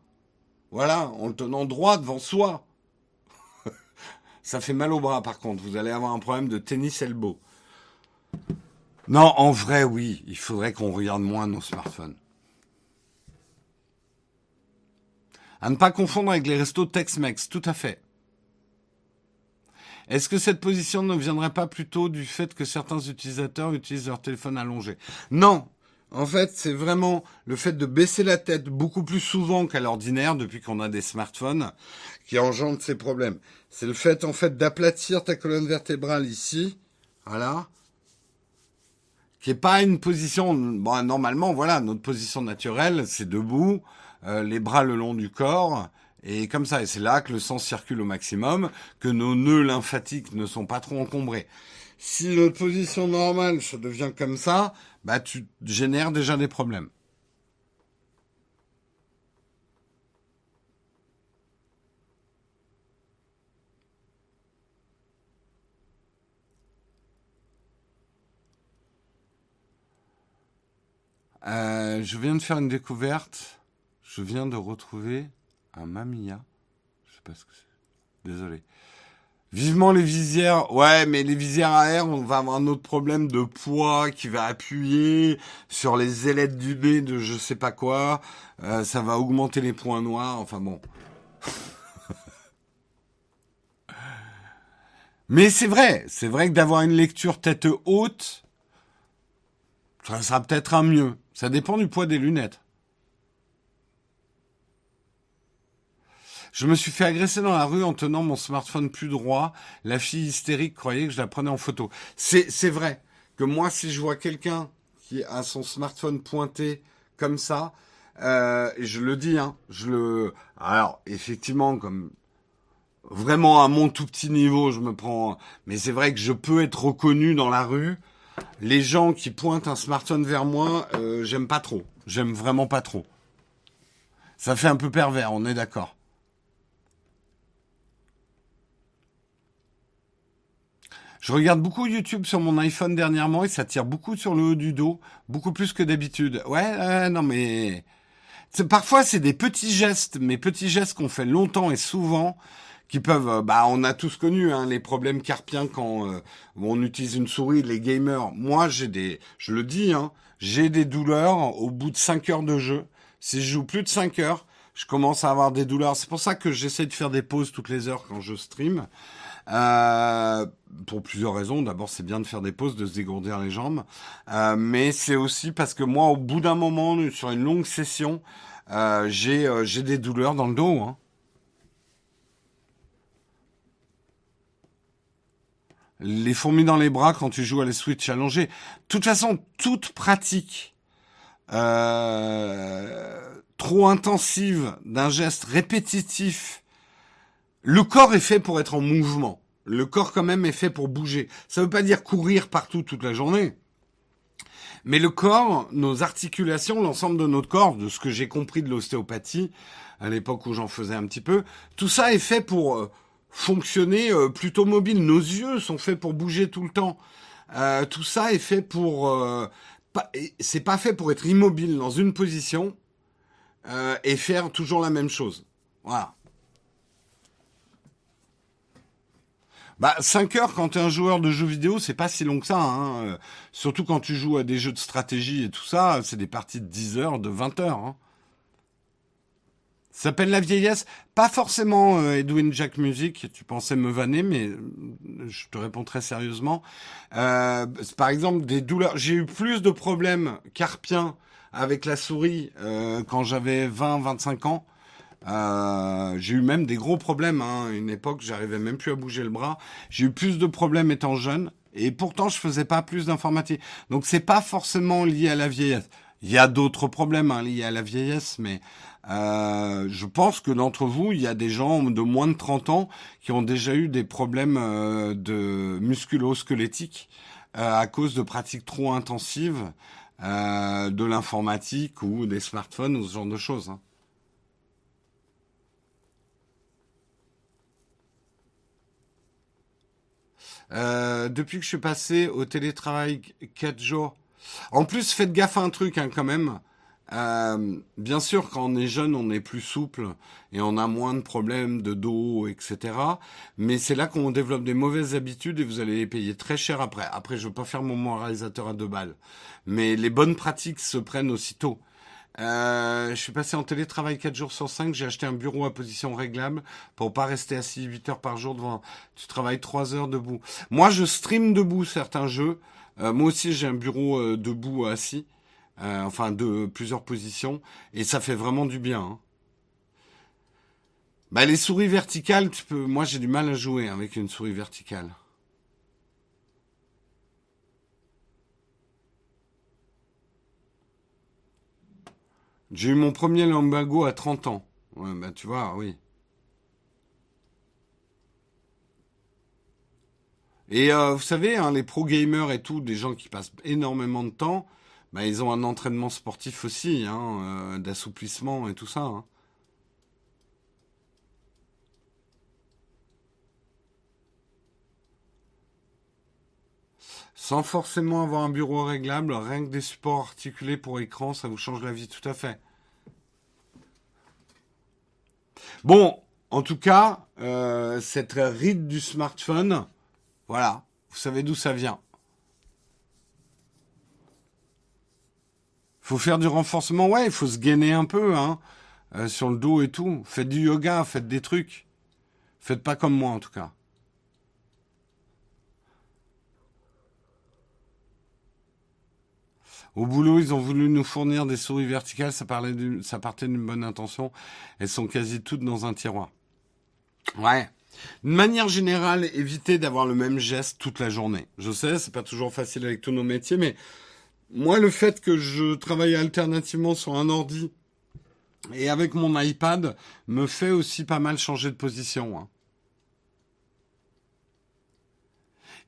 Voilà, en le tenant droit devant soi. Ça fait mal au bras par contre, vous allez avoir un problème de tennis elbow. Non, en vrai, oui, il faudrait qu'on regarde moins nos smartphones. À ne pas confondre avec les restos Tex-Mex, tout à fait. Est-ce que cette position ne viendrait pas plutôt du fait que certains utilisateurs utilisent leur téléphone allongé? Non. En fait, c'est vraiment le fait de baisser la tête beaucoup plus souvent qu'à l'ordinaire depuis qu'on a des smartphones qui engendre ces problèmes. C'est le fait, en fait, d'aplatir ta colonne vertébrale ici. Voilà qui est pas une position. Bon, normalement, voilà, notre position naturelle, c'est debout, euh, les bras le long du corps, et comme ça. Et c'est là que le sang circule au maximum, que nos nœuds lymphatiques ne sont pas trop encombrés. Si notre position normale, ça devient comme ça, bah tu génères déjà des problèmes. Euh, je viens de faire une découverte. Je viens de retrouver un Mamiya. Je sais pas ce que c'est. Désolé. Vivement les visières. Ouais, mais les visières à air, on va avoir un autre problème de poids qui va appuyer sur les ailettes du B de je sais pas quoi. Euh, ça va augmenter les points noirs. Enfin bon. mais c'est vrai. C'est vrai que d'avoir une lecture tête haute, ça sera peut-être un mieux. Ça dépend du poids des lunettes. Je me suis fait agresser dans la rue en tenant mon smartphone plus droit. La fille hystérique croyait que je la prenais en photo. C'est, vrai que moi, si je vois quelqu'un qui a son smartphone pointé comme ça, euh, je le dis, hein, je le. Alors, effectivement, comme vraiment à mon tout petit niveau, je me prends. Mais c'est vrai que je peux être reconnu dans la rue les gens qui pointent un smartphone vers moi, euh, j'aime pas trop. J'aime vraiment pas trop. Ça fait un peu pervers, on est d'accord. Je regarde beaucoup YouTube sur mon iPhone dernièrement et ça tire beaucoup sur le haut du dos, beaucoup plus que d'habitude. Ouais, non mais parfois c'est des petits gestes, mais petits gestes qu'on fait longtemps et souvent qui peuvent, euh, bah, on a tous connu hein, les problèmes carpiens quand euh, on utilise une souris, les gamers. Moi, j'ai des, je le dis, hein, j'ai des douleurs au bout de 5 heures de jeu. Si je joue plus de 5 heures, je commence à avoir des douleurs. C'est pour ça que j'essaie de faire des pauses toutes les heures quand je stream. Euh, pour plusieurs raisons. D'abord, c'est bien de faire des pauses, de se dégourdir les jambes. Euh, mais c'est aussi parce que moi, au bout d'un moment, sur une longue session, euh, j'ai euh, des douleurs dans le dos. Hein. les fourmis dans les bras quand tu joues à la Switch allongée. De toute façon, toute pratique euh, trop intensive d'un geste répétitif, le corps est fait pour être en mouvement. Le corps quand même est fait pour bouger. Ça ne veut pas dire courir partout toute la journée. Mais le corps, nos articulations, l'ensemble de notre corps, de ce que j'ai compris de l'ostéopathie, à l'époque où j'en faisais un petit peu, tout ça est fait pour euh, fonctionner euh, plutôt mobile. Nos yeux sont faits pour bouger tout le temps. Euh, tout ça est fait pour... C'est pas fait pour être immobile dans une position et faire toujours la même chose. Voilà. Bah, 5 heures quand tu es un joueur de jeux vidéo, c'est pas si long que ça. Hein. Euh, surtout quand tu joues à des jeux de stratégie et tout ça, c'est des parties de 10 heures, de 20 heures. Hein. Ça s'appelle la vieillesse. Pas forcément euh, Edwin Jack Music. Tu pensais me vanner, mais euh, je te réponds très sérieusement. par exemple, des douleurs. J'ai eu plus de problèmes carpiens avec la souris quand j'avais 20-25 ans euh, j'ai eu même des gros problèmes. Hein. Une époque, j'arrivais même plus à bouger le bras. J'ai eu plus de problèmes étant jeune, et pourtant je faisais pas plus d'informatique. Donc c'est pas forcément lié à la vieillesse. Il y a d'autres problèmes hein, liés à la vieillesse, mais euh, je pense que d'entre vous, il y a des gens de moins de 30 ans qui ont déjà eu des problèmes euh, de musculo-squelettiques euh, à cause de pratiques trop intensives euh, de l'informatique ou des smartphones ou ce genre de choses. Hein. Euh, depuis que je suis passé au télétravail 4 jours. En plus, faites gaffe à un truc hein, quand même. Euh, bien sûr, quand on est jeune, on est plus souple et on a moins de problèmes de dos, etc. Mais c'est là qu'on développe des mauvaises habitudes et vous allez les payer très cher après. Après, je veux pas faire mon moralisateur à deux balles. Mais les bonnes pratiques se prennent aussitôt. Euh, je suis passé en télétravail 4 jours sur 5. J'ai acheté un bureau à position réglable pour pas rester assis 8 heures par jour devant. Tu travailles 3 heures debout. Moi, je stream debout certains jeux. Euh, moi aussi, j'ai un bureau euh, debout assis. enfin, de plusieurs positions. Et ça fait vraiment du bien. Hein. Bah, les souris verticales, tu peux... moi, j'ai du mal à jouer avec une souris verticale. J'ai eu mon premier lumbago à 30 ans. Ouais, bah tu vois, oui. Et euh, vous savez, hein, les pro gamers et tout, des gens qui passent énormément de temps, bah, ils ont un entraînement sportif aussi, hein, euh, d'assouplissement et tout ça. Hein. Sans forcément avoir un bureau réglable, rien que des supports articulés pour écran, ça vous change la vie tout à fait. Bon, en tout cas, euh, cette ride du smartphone, voilà, vous savez d'où ça vient. Faut faire du renforcement, ouais, il faut se gainer un peu, hein, euh, sur le dos et tout. Faites du yoga, faites des trucs. Faites pas comme moi en tout cas. Au boulot, ils ont voulu nous fournir des souris verticales, ça, parlait ça partait d'une bonne intention. Elles sont quasi toutes dans un tiroir. Ouais. De manière générale, évitez d'avoir le même geste toute la journée. Je sais, c'est pas toujours facile avec tous nos métiers, mais moi, le fait que je travaille alternativement sur un ordi et avec mon iPad me fait aussi pas mal changer de position. Hein.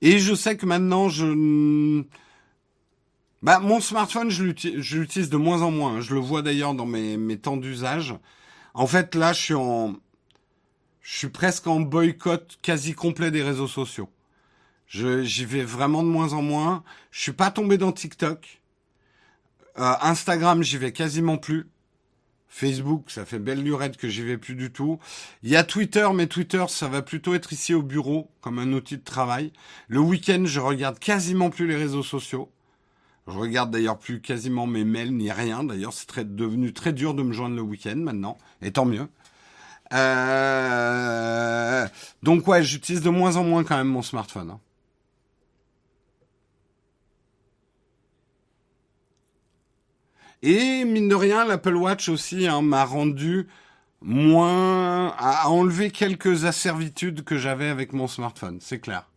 Et je sais que maintenant, je bah, mon smartphone, je l'utilise de moins en moins. Je le vois d'ailleurs dans mes, mes temps d'usage. En fait, là, je suis en, je suis presque en boycott quasi complet des réseaux sociaux. J'y vais vraiment de moins en moins. Je suis pas tombé dans TikTok. Euh, Instagram, j'y vais quasiment plus. Facebook, ça fait belle lurette que j'y vais plus du tout. Il y a Twitter, mais Twitter, ça va plutôt être ici au bureau comme un outil de travail. Le week-end, je regarde quasiment plus les réseaux sociaux. Je regarde d'ailleurs plus quasiment mes mails ni rien. D'ailleurs, c'est devenu très dur de me joindre le week-end maintenant, et tant mieux. Euh... Donc ouais, j'utilise de moins en moins quand même mon smartphone. Hein. Et mine de rien, l'Apple Watch aussi hein, m'a rendu moins, a enlevé quelques asservitudes que j'avais avec mon smartphone, c'est clair.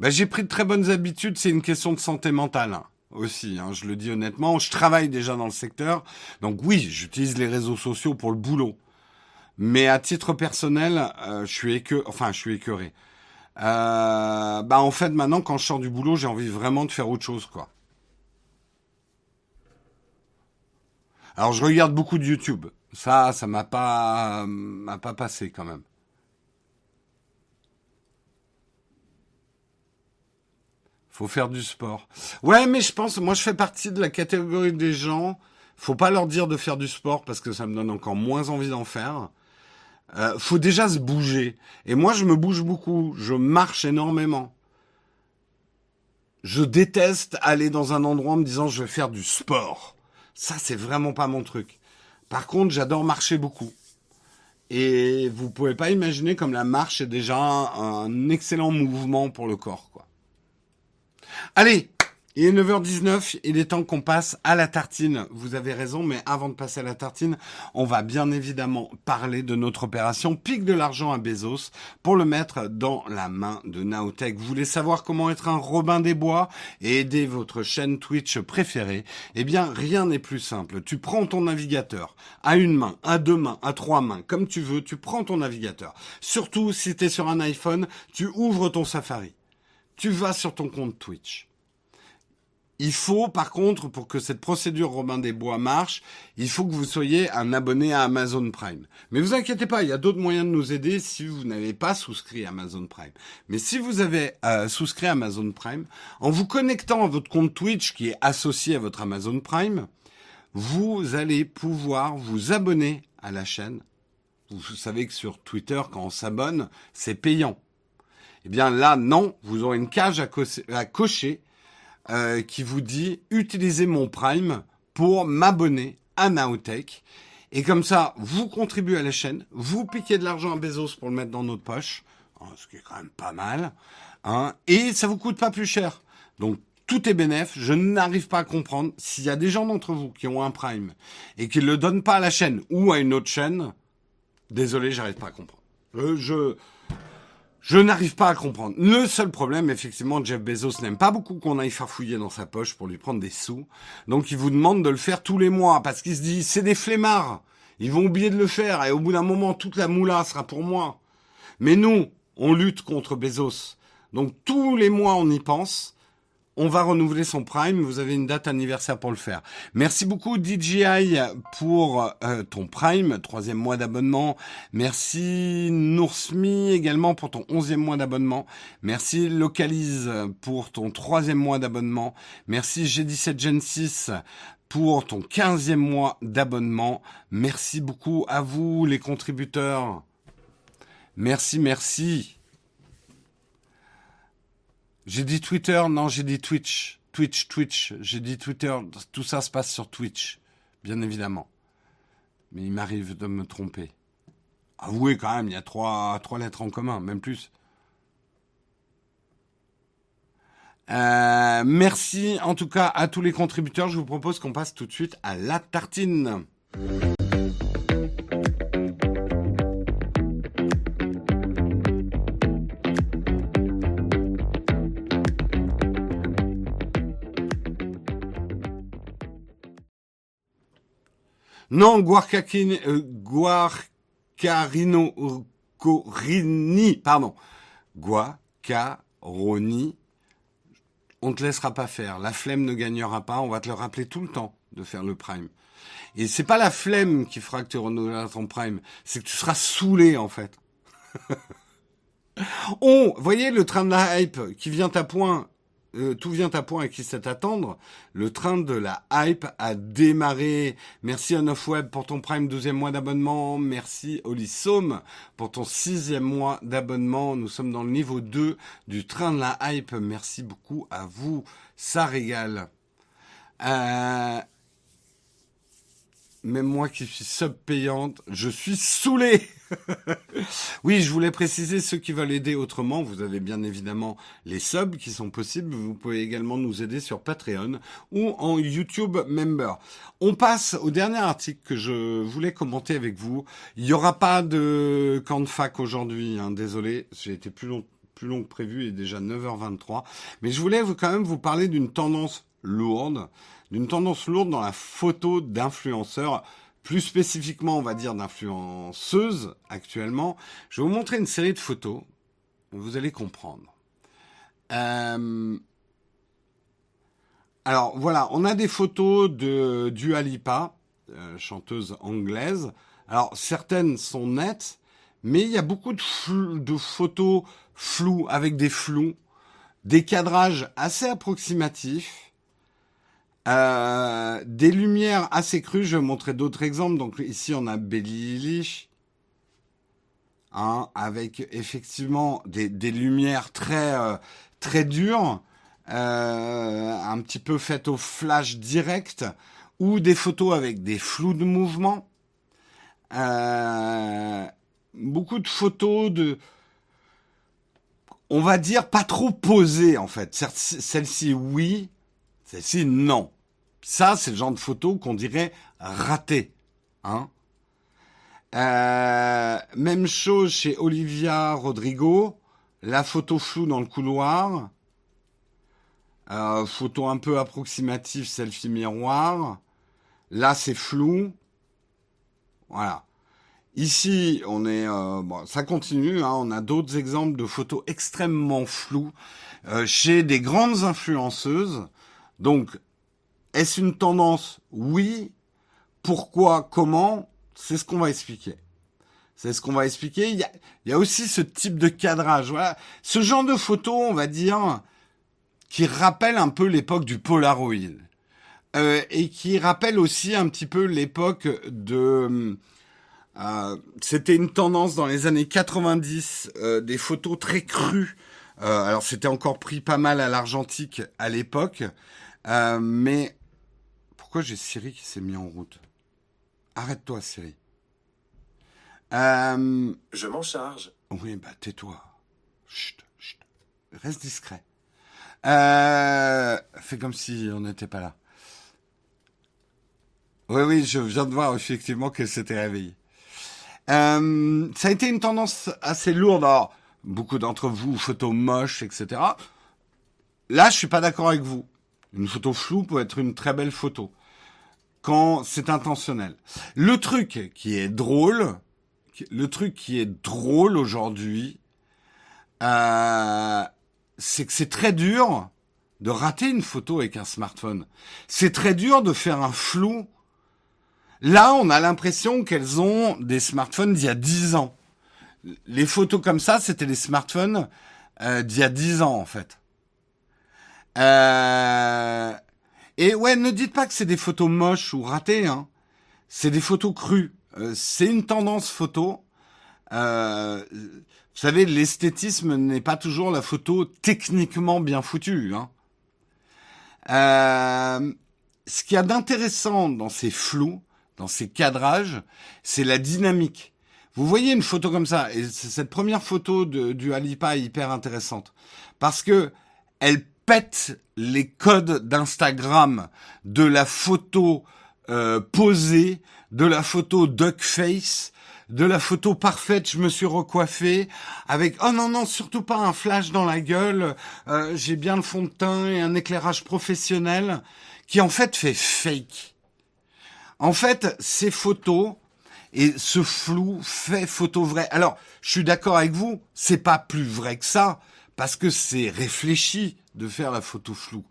Ben, j'ai pris de très bonnes habitudes, c'est une question de santé mentale hein, aussi, hein, je le dis honnêtement. Je travaille déjà dans le secteur, donc oui, j'utilise les réseaux sociaux pour le boulot. Mais à titre personnel, euh, je suis écœuré. Enfin, je suis écœuré. Euh, bah en fait, maintenant, quand je sors du boulot, j'ai envie vraiment de faire autre chose, quoi. Alors, je regarde beaucoup de YouTube. Ça, ça m'a pas, m'a pas passé quand même. Faut faire du sport. Ouais, mais je pense, moi, je fais partie de la catégorie des gens. Faut pas leur dire de faire du sport parce que ça me donne encore moins envie d'en faire. Euh, faut déjà se bouger. Et moi, je me bouge beaucoup. Je marche énormément. Je déteste aller dans un endroit en me disant je vais faire du sport. Ça, c'est vraiment pas mon truc. Par contre, j'adore marcher beaucoup. Et vous pouvez pas imaginer comme la marche est déjà un excellent mouvement pour le corps, quoi. Allez, il est 9h19, il est temps qu'on passe à la tartine. Vous avez raison, mais avant de passer à la tartine, on va bien évidemment parler de notre opération Pique de l'argent à Bezos pour le mettre dans la main de Naotech. Vous voulez savoir comment être un Robin des Bois et aider votre chaîne Twitch préférée? Eh bien, rien n'est plus simple. Tu prends ton navigateur à une main, à deux mains, à trois mains, comme tu veux, tu prends ton navigateur. Surtout si tu es sur un iPhone, tu ouvres ton Safari. Tu vas sur ton compte Twitch il faut, par contre, pour que cette procédure Robin des Bois marche, il faut que vous soyez un abonné à Amazon Prime. Mais vous inquiétez pas, il y a d'autres moyens de nous aider si vous n'avez pas souscrit à Amazon Prime. Mais si vous avez euh, souscrit à Amazon Prime, en vous connectant à votre compte Twitch qui est associé à votre Amazon Prime, vous allez pouvoir vous abonner à la chaîne. Vous savez que sur Twitter, quand on s'abonne, c'est payant. Eh bien là, non, vous aurez une cage à, cocher euh, qui vous dit utilisez mon Prime pour m'abonner à Nowtech. Et comme ça, vous contribuez à la chaîne, vous piquez de l'argent à Bezos pour le mettre dans notre poche, hein, ce qui est quand même pas mal, hein, et ça vous coûte pas plus cher. Donc tout est bénéf. Je n'arrive pas à comprendre s'il y a des gens d'entre vous qui ont un Prime et qui ne le donnent pas à la chaîne ou à une autre chaîne. Désolé, j'arrive pas à comprendre. Euh, je je n'arrive pas à comprendre. Le seul problème, effectivement, Jeff Bezos n'aime pas beaucoup qu'on aille farfouiller dans sa poche pour lui prendre des sous. Donc il vous demande de le faire tous les mois parce qu'il se dit c'est des flemmards. Ils vont oublier de le faire et au bout d'un moment toute la moula sera pour moi. Mais nous, on lutte contre Bezos. Donc tous les mois on y pense on va renouveler son Prime. Vous avez une date anniversaire pour le faire. Merci beaucoup DJI pour euh, ton Prime, troisième mois d'abonnement. Merci Noursmi également pour ton onzième mois d'abonnement. Merci Localise pour ton troisième mois d'abonnement. Merci G17 Gen 6 pour ton quinzième mois d'abonnement. Merci beaucoup à vous les contributeurs. Merci, merci. J'ai dit Twitter, non, j'ai dit Twitch. Twitch, Twitch. J'ai dit Twitter, tout ça se passe sur Twitch, bien évidemment. Mais il m'arrive de me tromper. Avouez quand même, il y a trois, trois lettres en commun, même plus. Euh, merci en tout cas à tous les contributeurs. Je vous propose qu'on passe tout de suite à la tartine. Non, euh, Guarcarino Corini, pardon. Guacaroni. On te laissera pas faire. La flemme ne gagnera pas. On va te le rappeler tout le temps de faire le prime. Et c'est pas la flemme qui fera que tu renouvelleras ton prime. C'est que tu seras saoulé, en fait. On, voyez le train de la hype qui vient à point euh, tout vient à point et qui sait attendre. Le train de la hype a démarré. Merci à Web pour ton prime 12e mois d'abonnement. Merci Somme pour ton sixième mois d'abonnement. Nous sommes dans le niveau 2 du train de la hype. Merci beaucoup à vous. Ça régale. Euh, même moi qui suis sub payante, je suis saoulé. oui, je voulais préciser ceux qui veulent aider autrement. Vous avez bien évidemment les subs qui sont possibles. Vous pouvez également nous aider sur Patreon ou en YouTube Member. On passe au dernier article que je voulais commenter avec vous. Il n'y aura pas de camp de fac aujourd'hui. Hein. Désolé, j'ai été plus long, plus long que prévu et déjà 9h23. Mais je voulais quand même vous parler d'une tendance lourde d'une tendance lourde dans la photo d'influenceurs. plus spécifiquement, on va dire, d'influenceuses actuellement, je vais vous montrer une série de photos. Vous allez comprendre. Euh, alors voilà, on a des photos de Dua Lipa, euh, chanteuse anglaise. Alors certaines sont nettes, mais il y a beaucoup de photos floues avec des flous, des cadrages assez approximatifs. Euh, des lumières assez crues, je vais montrer d'autres exemples. Donc ici, on a Eilish, hein, avec effectivement des, lumières très euh, très dures, euh, un petit peu faites au flash direct, ou des photos avec des flous de mouvement. Beaucoup de photos de, on va dire pas trop posées en fait. Celle-ci oui, celle-ci non. Ça, c'est le genre de photo qu'on dirait raté. Hein euh, même chose chez Olivia Rodrigo. La photo floue dans le couloir. Euh, photo un peu approximative, selfie miroir. Là, c'est flou. Voilà. Ici, on est, euh, bon, ça continue. Hein, on a d'autres exemples de photos extrêmement floues euh, chez des grandes influenceuses. Donc, est-ce une tendance Oui. Pourquoi Comment C'est ce qu'on va expliquer. C'est ce qu'on va expliquer. Il y, a, aussi ce type de cadrage. Voilà. Ce genre de photo, on va dire, qui rappelle un peu l'époque du Polaroid. Euh, et qui rappelle aussi un petit peu l'époque de... Euh, c'était une tendance dans les années 90, euh, des photos très crues. Alors c'était encore pris pas mal à l'argentique à l'époque, mais pourquoi j'ai Siri qui s'est mis en route? Arrête-toi, Siri. Euh... Je m'en charge. Oui, bah tais-toi. Chut, chut. Reste discret. Euh... Fais comme si on n'était pas là. Oui, oui, je viens de voir effectivement qu'elle s'était réveillée. Euh, ça a été une tendance assez lourde. Alors, beaucoup d'entre vous, photos moches, etc. Là, je suis pas d'accord avec vous. Une photo floue peut être une très belle photo quand c'est intentionnel. Le truc qui est drôle, le truc qui est drôle aujourd'hui, euh, c'est que c'est très dur de rater une photo avec un smartphone. C'est très dur de faire un flou. Là, on a l'impression qu'elles ont des smartphones d'il y a 10 ans. Les photos comme ça, c'était les smartphones euh, d'il y a 10 ans, en fait. Euh, et ouais, ne dites pas que c'est des photos moches ou ratées. Hein. C'est des photos crues. Euh, c'est une tendance photo. Euh, vous savez, l'esthétisme n'est pas toujours la photo techniquement bien foutue. Hein. Euh, ce qu'il y a d'intéressant dans ces flous, dans ces cadrages, c'est la dynamique. Vous voyez une photo comme ça, et cette première photo du Alipa est hyper intéressante parce que elle pète les codes d'Instagram de la photo euh, posée, de la photo duck face, de la photo parfaite, je me suis recoiffé avec oh non non surtout pas un flash dans la gueule, euh, j'ai bien le fond de teint et un éclairage professionnel qui en fait fait fake. En fait, ces photos et ce flou fait photo vraie. Alors, je suis d'accord avec vous, c'est pas plus vrai que ça parce que c'est réfléchi de faire la photo floue.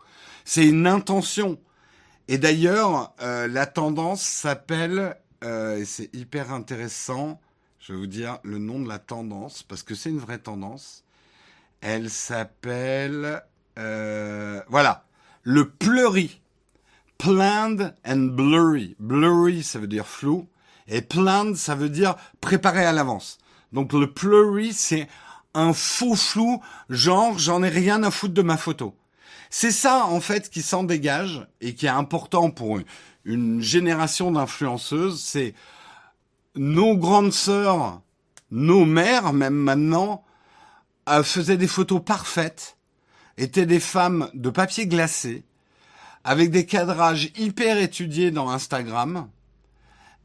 C'est une intention. Et d'ailleurs, euh, la tendance s'appelle, euh, et c'est hyper intéressant, je vais vous dire le nom de la tendance, parce que c'est une vraie tendance. Elle s'appelle, euh, voilà, le pleury. Planned and blurry. Blurry, ça veut dire flou. Et planned, ça veut dire préparé à l'avance. Donc le plurry, c'est un faux flou, genre j'en ai rien à foutre de ma photo. C'est ça en fait qui s'en dégage et qui est important pour une, génération d'influenceuses, c'est nos grandes sœurs, nos mères même maintenant, euh, faisaient des photos parfaites, étaient des femmes de papier glacé, avec des cadrages hyper étudiés dans Instagram,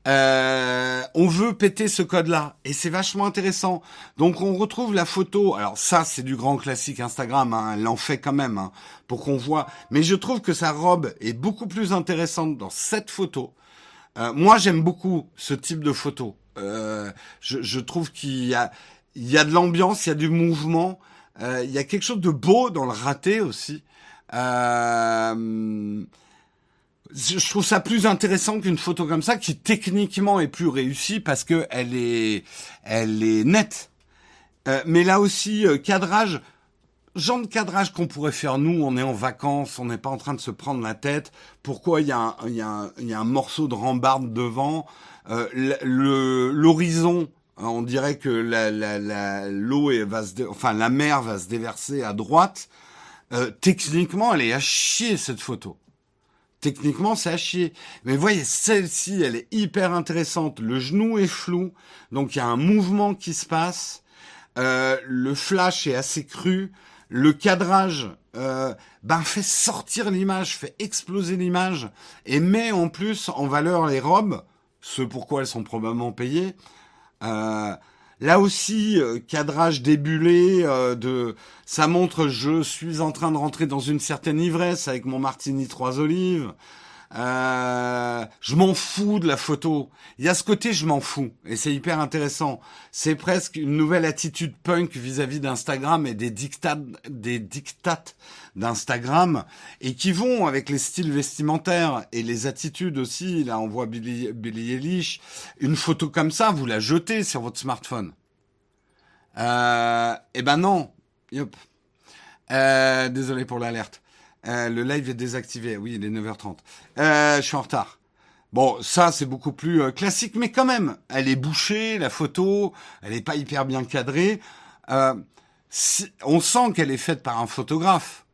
euh, on veut péter ce code-là et c'est vachement intéressant. Donc on retrouve la photo. Alors ça c'est du grand classique Instagram, hein, elle en fait quand même hein, pour qu'on voit. Mais je trouve que sa robe est beaucoup plus intéressante dans cette photo Euh, moi, j'aime beaucoup ce type de photo. Euh, je, je, trouve qu'il y a, il y a de l'ambiance, il y a du mouvement, euh, il y a quelque chose de beau dans le raté aussi. Euh, je trouve ça plus intéressant qu'une photo comme ça qui techniquement est plus réussie parce que elle est, elle est nette. Euh, mais là aussi, euh, cadrage, genre de cadrage qu'on pourrait faire nous, on est en vacances, on n'est pas en train de se prendre la tête. Pourquoi il y a un, il y y a un morceau de rambarde devant euh, L'horizon, on dirait que la, la, la, va se, enfin la mer va se déverser à droite. Euh, techniquement, elle est à chier cette photo. Techniquement, c'est à chier. Mais voyez, celle-ci, elle est hyper intéressante. Le genou est flou, donc il y a un mouvement qui se passe. Euh, le flash est assez cru. Le cadrage euh, ben fait sortir l'image, fait exploser l'image et met en plus en valeur les robes, ce pourquoi elles sont probablement payées. Euh, Là aussi, euh, cadrage débulé, euh, de, ça montre je suis en train de rentrer dans une certaine ivresse avec mon martini trois olives. Euh, je m'en fous de la photo. Il y a ce côté je m'en fous et c'est hyper intéressant. C'est presque une nouvelle attitude punk vis-à-vis d'Instagram et des dictats des dictates d'Instagram et qui vont avec les styles vestimentaires et les attitudes aussi. Là, on voit Billy, Billy Eilish. Une photo comme ça, vous la jetez sur votre smartphone. Euh, eh ben non. Yep. Euh, désolé pour l'alerte. Euh, le live est désactivé. Oui, il est 9h30. Euh, je suis en retard. Bon, ça c'est beaucoup plus euh, classique, mais quand même, elle est bouchée, la photo, elle n'est pas hyper bien cadrée. Euh, on sent qu'elle est faite par un photographe,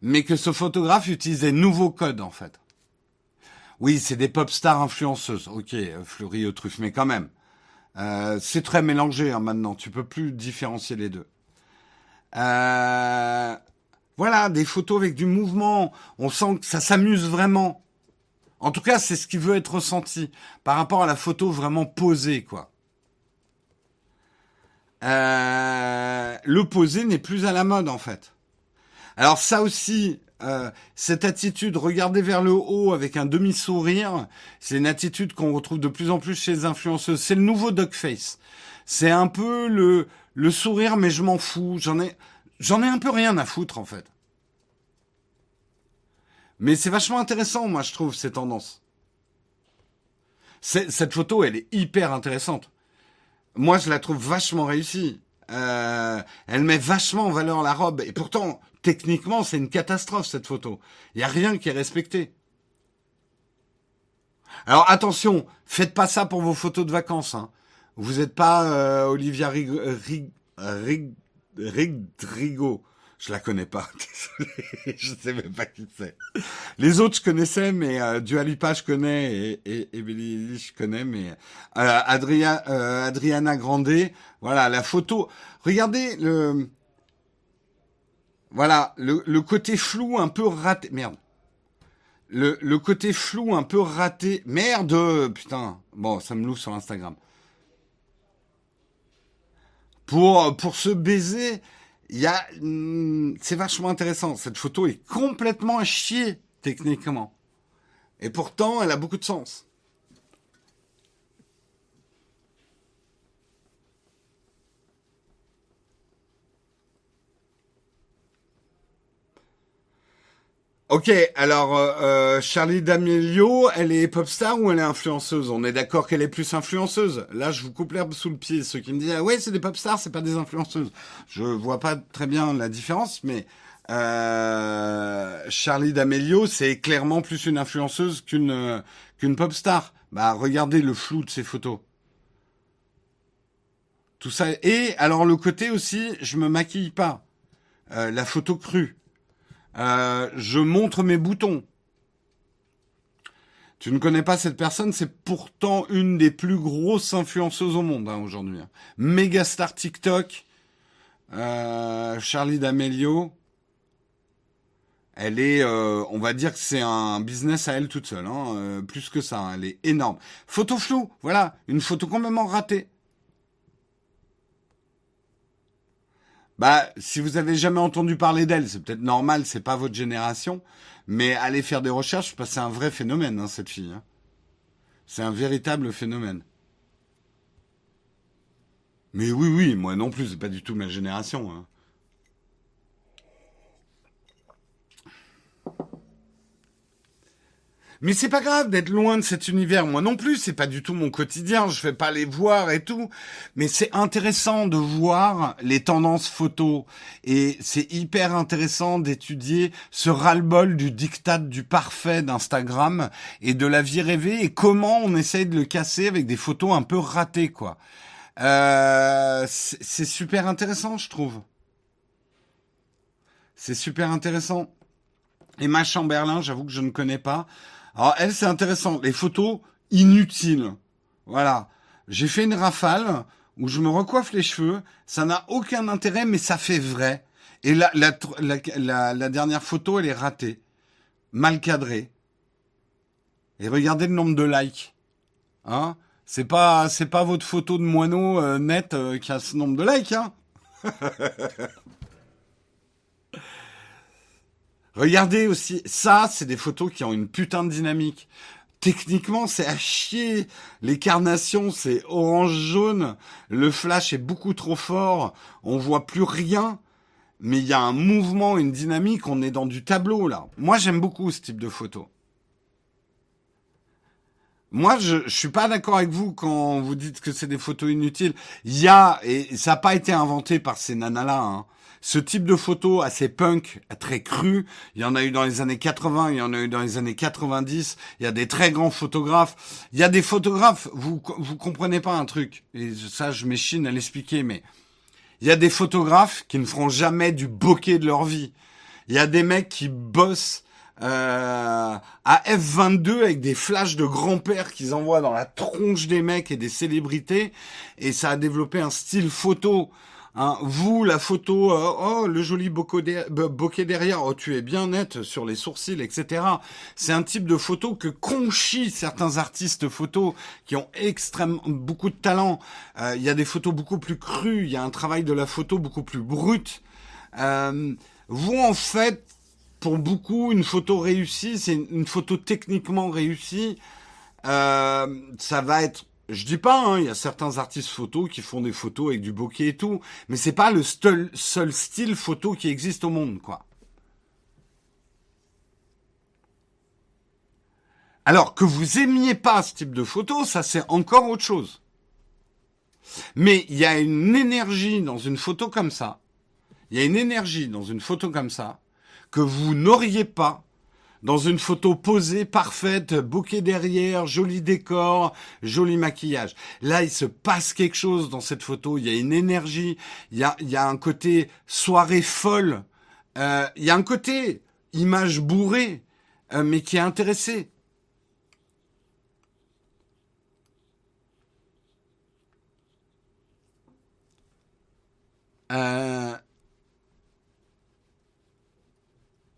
mais que ce photographe utilise des nouveaux codes en fait. Oui, c'est des pop stars influenceuses. Ok, Fleury au truffe, mais quand même, c'est très mélangé hein, maintenant. Tu peux plus différencier les deux. Euh, voilà, des photos avec du mouvement. On sent que ça s'amuse vraiment. En tout cas, c'est ce qui veut être ressenti par rapport à la photo vraiment posée, quoi. Euh, le posé n'est plus à la mode, en fait. Alors ça aussi, euh, cette attitude, regarder vers le haut avec un demi-sourire, c'est une attitude qu'on retrouve de plus en plus chez les influenceuses. C'est le nouveau dog face. C'est un peu le, le sourire, mais je m'en fous. J'en ai, J'en ai un peu rien à foutre en fait. Mais c'est vachement intéressant, moi, je trouve, ces tendances. Cette photo, elle est hyper intéressante. Moi, je la trouve vachement réussie. Euh, elle met vachement en valeur la robe. Et pourtant, techniquement, c'est une catastrophe, cette photo. Il n'y a rien qui est respecté. Alors attention, faites pas ça pour vos photos de vacances. Hein. Vous n'êtes pas euh, Olivia Rig Rig Rigo. Je la connais pas, désolé, je sais même pas qui c'est. Les autres je connaissais, mais euh, Dualipa je connais et, et, et Billy je connais, mais euh, Adria, euh, Adriana Grandet, voilà la photo. Regardez le, voilà le, le côté flou un peu raté. Merde. Le, le côté flou un peu raté. Merde, putain. Bon, ça me loue sur Instagram pour pour se baiser. Il y a, hmm, c'est vachement intéressant. Cette photo est complètement à chier techniquement, et pourtant elle a beaucoup de sens. Ok, alors euh, euh, Charlie D'Amelio, elle est pop star ou elle est influenceuse? On est d'accord qu'elle est plus influenceuse. Là, je vous coupe l'herbe sous le pied. Ceux qui me disent ah ouais, c'est des pop stars, c'est pas des influenceuses. Je vois pas très bien la différence, mais euh, Charlie D'Amelio, c'est clairement plus une influenceuse qu'une qu'une pop star. Bah, regardez le flou de ses photos. Tout ça. Et alors le côté aussi, je me maquille pas. La photo crue. Euh, je montre mes boutons. Tu ne connais pas cette personne, c'est pourtant une des plus grosses influenceuses au monde hein, aujourd'hui. Hein. Méga star TikTok, euh, Charlie D'Amelio. Elle est, euh, on va dire que c'est un business à elle toute seule, hein, plus que ça. Elle est énorme. Photo floue, voilà, une photo complètement ratée. Bah, si vous avez jamais entendu parler d'elle, c'est peut-être normal, c'est pas votre génération, mais allez faire des recherches parce que c'est un vrai phénomène, hein, cette fille. Hein. C'est un véritable phénomène. Mais oui, oui, moi non plus, c'est pas du tout ma génération. Hein. Mais c'est pas grave d'être loin de cet univers. Moi non plus, c'est pas du tout mon quotidien. Je fais pas les voir et tout. Mais c'est intéressant de voir les tendances photos. Et c'est hyper intéressant d'étudier ce ras-le-bol du diktat du parfait d'Instagram et de la vie rêvée et comment on essaye de le casser avec des photos un peu ratées, quoi. Euh, c'est super intéressant, je trouve. C'est super intéressant. Emma Chamberlain, j'avoue que je ne connais pas. Alors elle, c'est intéressant. Les photos inutiles. Voilà. J'ai fait une rafale où je me recoiffe les cheveux. Ça n'a aucun intérêt, mais ça fait vrai. Et la, la, la, dernière photo, elle est ratée. Mal cadrée. Et regardez le nombre de likes. Hein C'est pas, c'est pas votre photo de moineau euh, net euh, qui a ce nombre de likes, hein Regardez aussi, ça, c'est des photos qui ont une putain de dynamique. Techniquement, c'est à chier. Les carnations, c'est orange-jaune. Le flash est beaucoup trop fort. On voit plus rien. Mais il y a un mouvement, une dynamique. On est dans du tableau, là. Moi, j'aime beaucoup ce type de photo. Moi, je, je suis pas d'accord avec vous quand vous dites que c'est des photos inutiles. Il y a, et ça n'a pas été inventé par ces nanas-là, hein ce type de photo assez punk, très cru, il y en a eu dans les années 80, il y en a eu dans les années 90, il y a des très grands photographes. Il y a des photographes, vous vous comprenez pas un truc, et ça je m'échine à l'expliquer, mais il y a des photographes qui ne feront jamais du bokeh de leur vie. Il y a des mecs qui bossent euh, à F22 avec des flashs de grand-père qu'ils envoient dans la tronche des mecs et des célébrités, et ça a développé un style photo Hein, vous, la photo, euh, oh, le joli bokeh derrière, oh, tu es bien net sur les sourcils, etc. C'est un type de photo que conchit certains artistes photos qui ont extrêmement beaucoup de talent. Euh, il y a des photos beaucoup plus crues, il y a un travail de la photo beaucoup plus brut. Euh, vous, en fait, pour beaucoup, une photo réussie, c'est une photo techniquement réussie. ça va être je dis pas, hein, il y a certains artistes photos qui font des photos avec du bokeh et tout, mais c'est pas le seul, style photo qui existe au monde, quoi. Alors que vous aimiez pas ce type de photo, ça c'est encore autre chose. Mais il y a une énergie dans une photo comme ça. Il y a une énergie dans une photo comme ça que vous n'auriez pas dans une photo posée, parfaite, bouquet derrière, joli décor, joli maquillage. Là, il se passe quelque chose dans cette photo. Il y a une énergie, il y a, un côté soirée folle, euh, il y a un côté image bourrée, euh, mais qui est intéressé. Euh,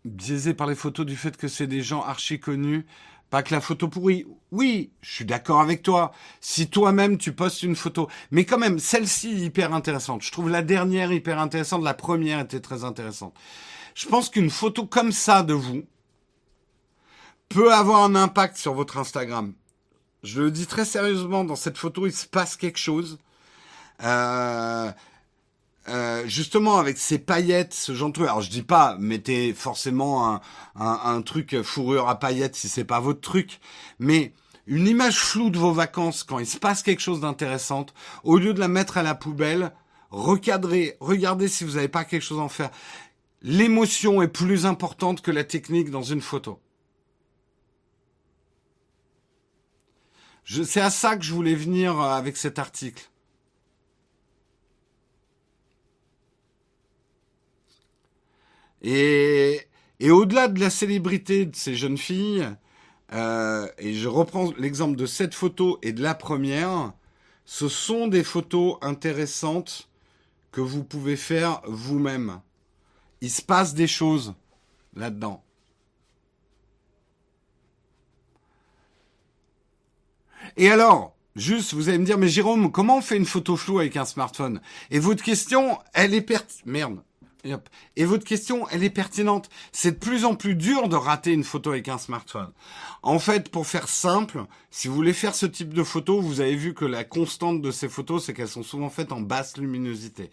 biaisé par les photos du fait que c'est des gens archi connus. Pas que la photo pourrie. Oui, je suis d'accord avec toi. Si toi-même tu postes une photo, mais quand même, celle-ci hyper intéressante. Je trouve la dernière hyper intéressante. La première était très intéressante. Je pense qu'une photo comme ça de vous peut avoir un impact sur votre Instagram. Je le dis très sérieusement. Dans cette photo, il se passe quelque chose. Euh, euh, justement avec ces paillettes, ce genre de truc. Alors je dis pas, mettez forcément un, un, un truc fourrure à paillettes si c'est pas votre truc, mais une image floue de vos vacances quand il se passe quelque chose d'intéressant, au lieu de la mettre à la poubelle, recadrez, regardez si vous n'avez pas quelque chose à en faire. L'émotion est plus importante que la technique dans une photo. C'est à ça que je voulais venir avec cet article. Et, au-delà de la célébrité de ces jeunes filles, euh, et je reprends l'exemple de cette photo et de la première, ce sont des photos intéressantes que vous pouvez faire vous-même. Il se passe des choses là-dedans. Et alors, juste, vous allez me dire, mais Jérôme, comment on fait une photo floue avec un smartphone? Et votre question, elle est perte. Merde, Et votre question, elle est pertinente. C'est de plus en plus dur de rater une photo avec un smartphone. En fait, pour faire simple, si vous voulez faire ce type de photo, vous avez vu que la constante de ces photos, c'est qu'elles sont souvent faites en basse luminosité.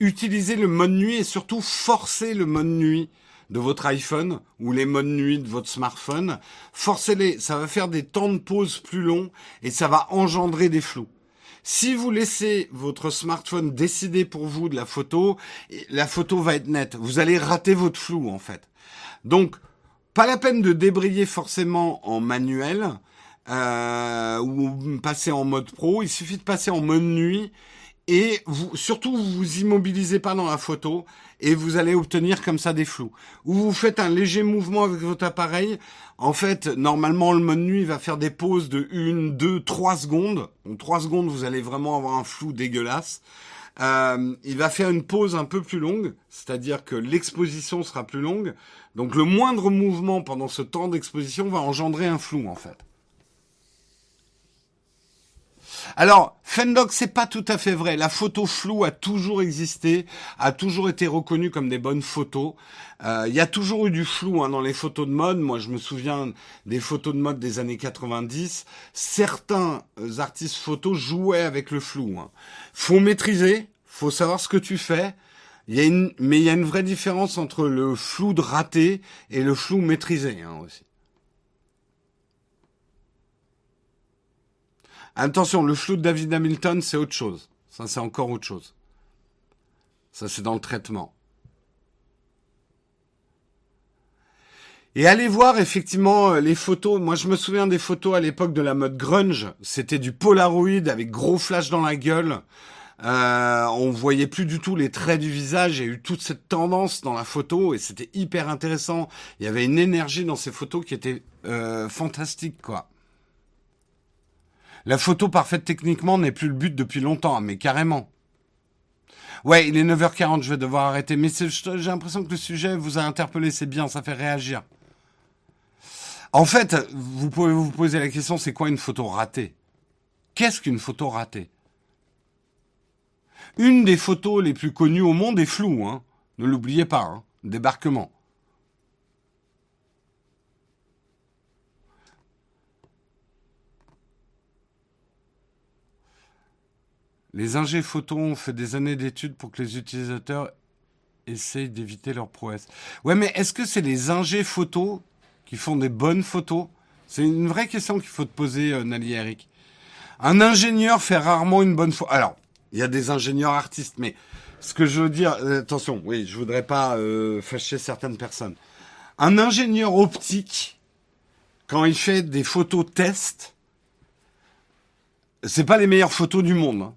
Utilisez le mode nuit et surtout forcez le mode nuit de votre iPhone ou les modes nuit de votre smartphone. Forcez-les, ça va faire des temps de pause plus longs et ça va engendrer des flous. Si vous laissez votre smartphone décider pour vous de la photo, la photo va être nette. Vous allez rater votre flou en fait. Donc, pas la peine de débrayer forcément en manuel euh, ou passer en mode pro. Il suffit de passer en mode nuit et vous, surtout vous vous immobilisez pas dans la photo et vous allez obtenir comme ça des flous. Ou vous faites un léger mouvement avec votre appareil. En fait, normalement, le mode nuit va faire des pauses de 1, 2, 3 secondes. En 3 secondes, vous allez vraiment avoir un flou dégueulasse. Euh, il va faire une pause un peu plus longue, c'est-à-dire que l'exposition sera plus longue. Donc le moindre mouvement pendant ce temps d'exposition va engendrer un flou en fait. Alors, Fendoc, c'est pas tout à fait vrai. La photo floue a toujours existé, a toujours été reconnue comme des bonnes photos. Euh, il y a toujours eu du flou hein, dans les photos de mode. Moi, je me souviens des photos de mode des années 90. Certains euh, artistes photos jouaient avec le flou. Hein. Faut maîtriser, faut savoir ce que tu fais. Mais il y a une vraie différence entre le flou de raté et le flou maîtrisé hein, aussi. Attention, le flou de David Hamilton, c'est autre chose. Ça, c'est encore autre chose. Ça, c'est dans le traitement. Et allez voir effectivement euh, les photos. Moi, je me souviens des photos à l'époque de la mode grunge. C'était du Polaroid avec gros flash dans la gueule. Euh, on voyait plus du tout les traits du visage. Il y a eu toute cette tendance dans la photo et c'était hyper intéressant. Il y avait une énergie dans ces photos qui était euh, fantastique, quoi. La photo parfaite techniquement n'est plus le but depuis longtemps, mais carrément. Ouais, il est 9h40, je vais devoir arrêter. Mais j'ai l'impression que le sujet vous a interpellé, c'est bien, ça fait réagir. En fait, vous pouvez vous poser la question, c'est quoi une photo ratée? Qu'est-ce qu'une photo ratée? Une des photos les plus connues au monde est floue, hein. Ne l'oubliez pas, hein. Débarquement. Les ingés photos ont fait des années d'études pour que les utilisateurs essayent d'éviter leur prouesse. Ouais, mais est-ce que c'est les ingés photos qui font des bonnes photos? C'est une vraie question qu'il faut te poser, euh, Nali Eric. Un ingénieur fait rarement une bonne photo. Alors, il y a des ingénieurs artistes, mais ce que je veux dire, euh, attention, oui, je voudrais pas euh, fâcher certaines personnes. Un ingénieur optique, quand il fait des photos test, c'est pas les meilleures photos du monde. Hein.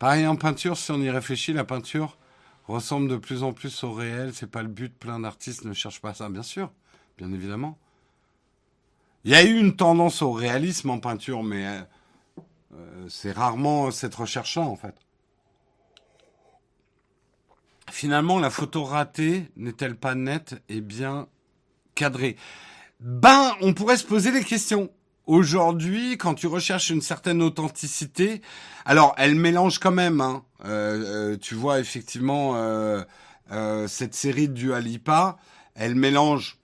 Pareil en peinture, si on y réfléchit, la peinture ressemble de plus en plus au réel. C'est pas le but. Plein d'artistes ne cherchent pas ça, bien sûr, bien évidemment. Il y a eu une tendance au réalisme en peinture, mais euh, euh, c'est rarement cette recherche-là, en fait. Finalement, la photo ratée n'est-elle pas nette et bien cadrée? Ben, on pourrait se poser des questions. Aujourd'hui, quand tu recherches une certaine authenticité, alors elle mélange quand même. Hein, euh, euh, tu vois effectivement euh, cette série du Alipa, elle mélange.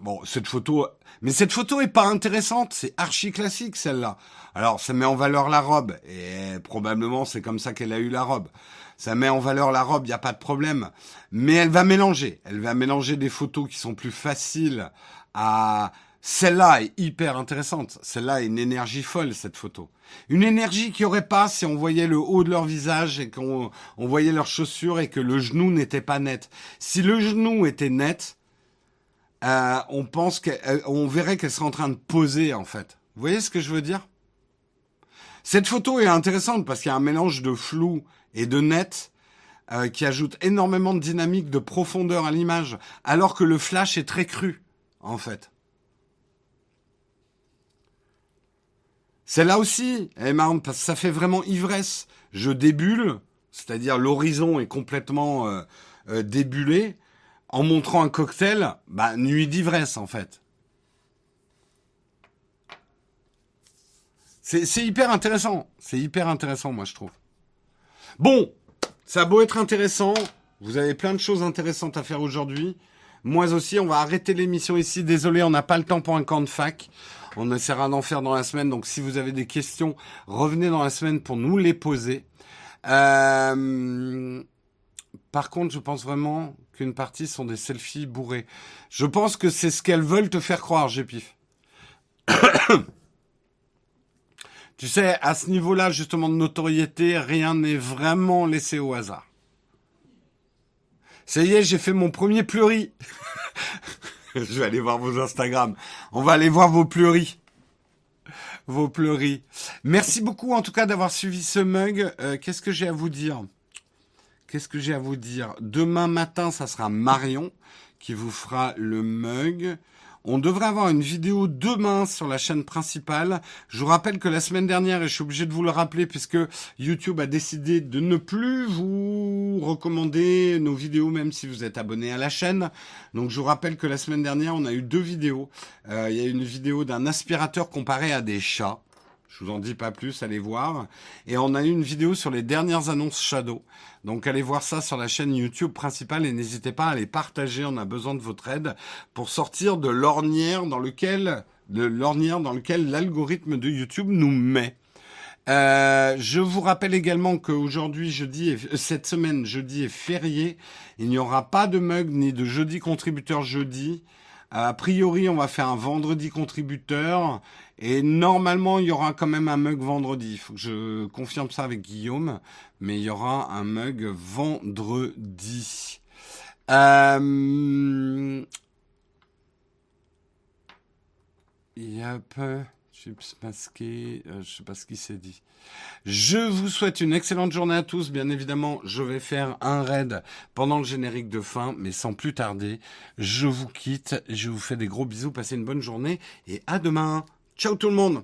Bon, cette photo, mais cette photo est pas intéressante. C'est archi classique celle-là. Alors ça met en valeur la robe et probablement c'est comme ça qu'elle a eu la robe. Ça met en valeur la robe, il n'y a pas de problème. Mais elle va mélanger. Elle va mélanger des photos qui sont plus faciles à celle-là est hyper intéressante. Celle-là est une énergie folle, cette photo. Une énergie qu'il n'y aurait pas si on voyait le haut de leur visage et qu'on on voyait leurs chaussures et que le genou n'était pas net. Si le genou était net, euh, on pense qu'on verrait qu'elle serait en train de poser, en fait. Vous voyez ce que je veux dire? Cette photo est intéressante parce qu'il y a un mélange de flou et de net euh, qui ajoute énormément de dynamique, de profondeur à l'image, alors que le flash est très cru, en fait. Celle-là aussi, elle est marrante parce que ça fait vraiment ivresse. Je débule, c'est-à-dire l'horizon est complètement euh, euh, débulé. En montrant un cocktail, bah, nuit d'ivresse en fait. C'est hyper intéressant. C'est hyper intéressant, moi, je trouve. Bon, ça a beau être intéressant. Vous avez plein de choses intéressantes à faire aujourd'hui. Moi aussi, on va arrêter l'émission ici. Désolé, on n'a pas le temps pour un camp de fac. On essaiera d'en faire dans la semaine. Donc, si vous avez des questions, revenez dans la semaine pour nous les poser. Euh... Par contre, je pense vraiment qu'une partie sont des selfies bourrés. Je pense que c'est ce qu'elles veulent te faire croire, Gépif. tu sais, à ce niveau-là, justement, de notoriété, rien n'est vraiment laissé au hasard. Ça y est, j'ai fait mon premier pleuris. je vais aller voir vos Instagram. On va aller voir vos pleuris. Vos pleuris. Merci beaucoup, en tout cas, d'avoir suivi ce mug. Euh, qu'est-ce que j'ai à vous dire? Qu'est-ce que j'ai à vous dire? Demain matin, ça sera Marion qui vous fera le mug. On devrait avoir une vidéo demain sur la chaîne principale. Je vous rappelle que la semaine dernière, et je suis obligé de vous le rappeler puisque YouTube a décidé de ne plus vous recommander nos vidéos même si vous êtes abonné à la chaîne. Donc je vous rappelle que la semaine dernière, on a eu deux vidéos. Euh, il y a une vidéo d'un aspirateur comparé à des chats. Je vous en dis pas plus, allez voir. Et on a eu une vidéo sur les dernières annonces Shadow. Donc allez voir ça sur la chaîne YouTube principale et n'hésitez pas à les partager. On a besoin de votre aide pour sortir de l'ornière dans lequel l'algorithme de YouTube nous met. Euh, je vous rappelle également qu'aujourd'hui, jeudi, et, cette semaine, jeudi est férié. Il n'y aura pas de mug ni de jeudi contributeur jeudi. A priori, on va faire un vendredi contributeur et normalement, il y aura quand même un mug vendredi. Il faut que je confirme ça avec Guillaume. Mais il y aura un mug vendredi. Euh... Yep. Chips masqué, je sais pas ce qui s'est dit. Je vous souhaite une excellente journée à tous. Bien évidemment, je vais faire un raid pendant le générique de fin, mais sans plus tarder, je vous quitte. Je vous fais des gros bisous. Passez une bonne journée et à demain. Ciao tout le monde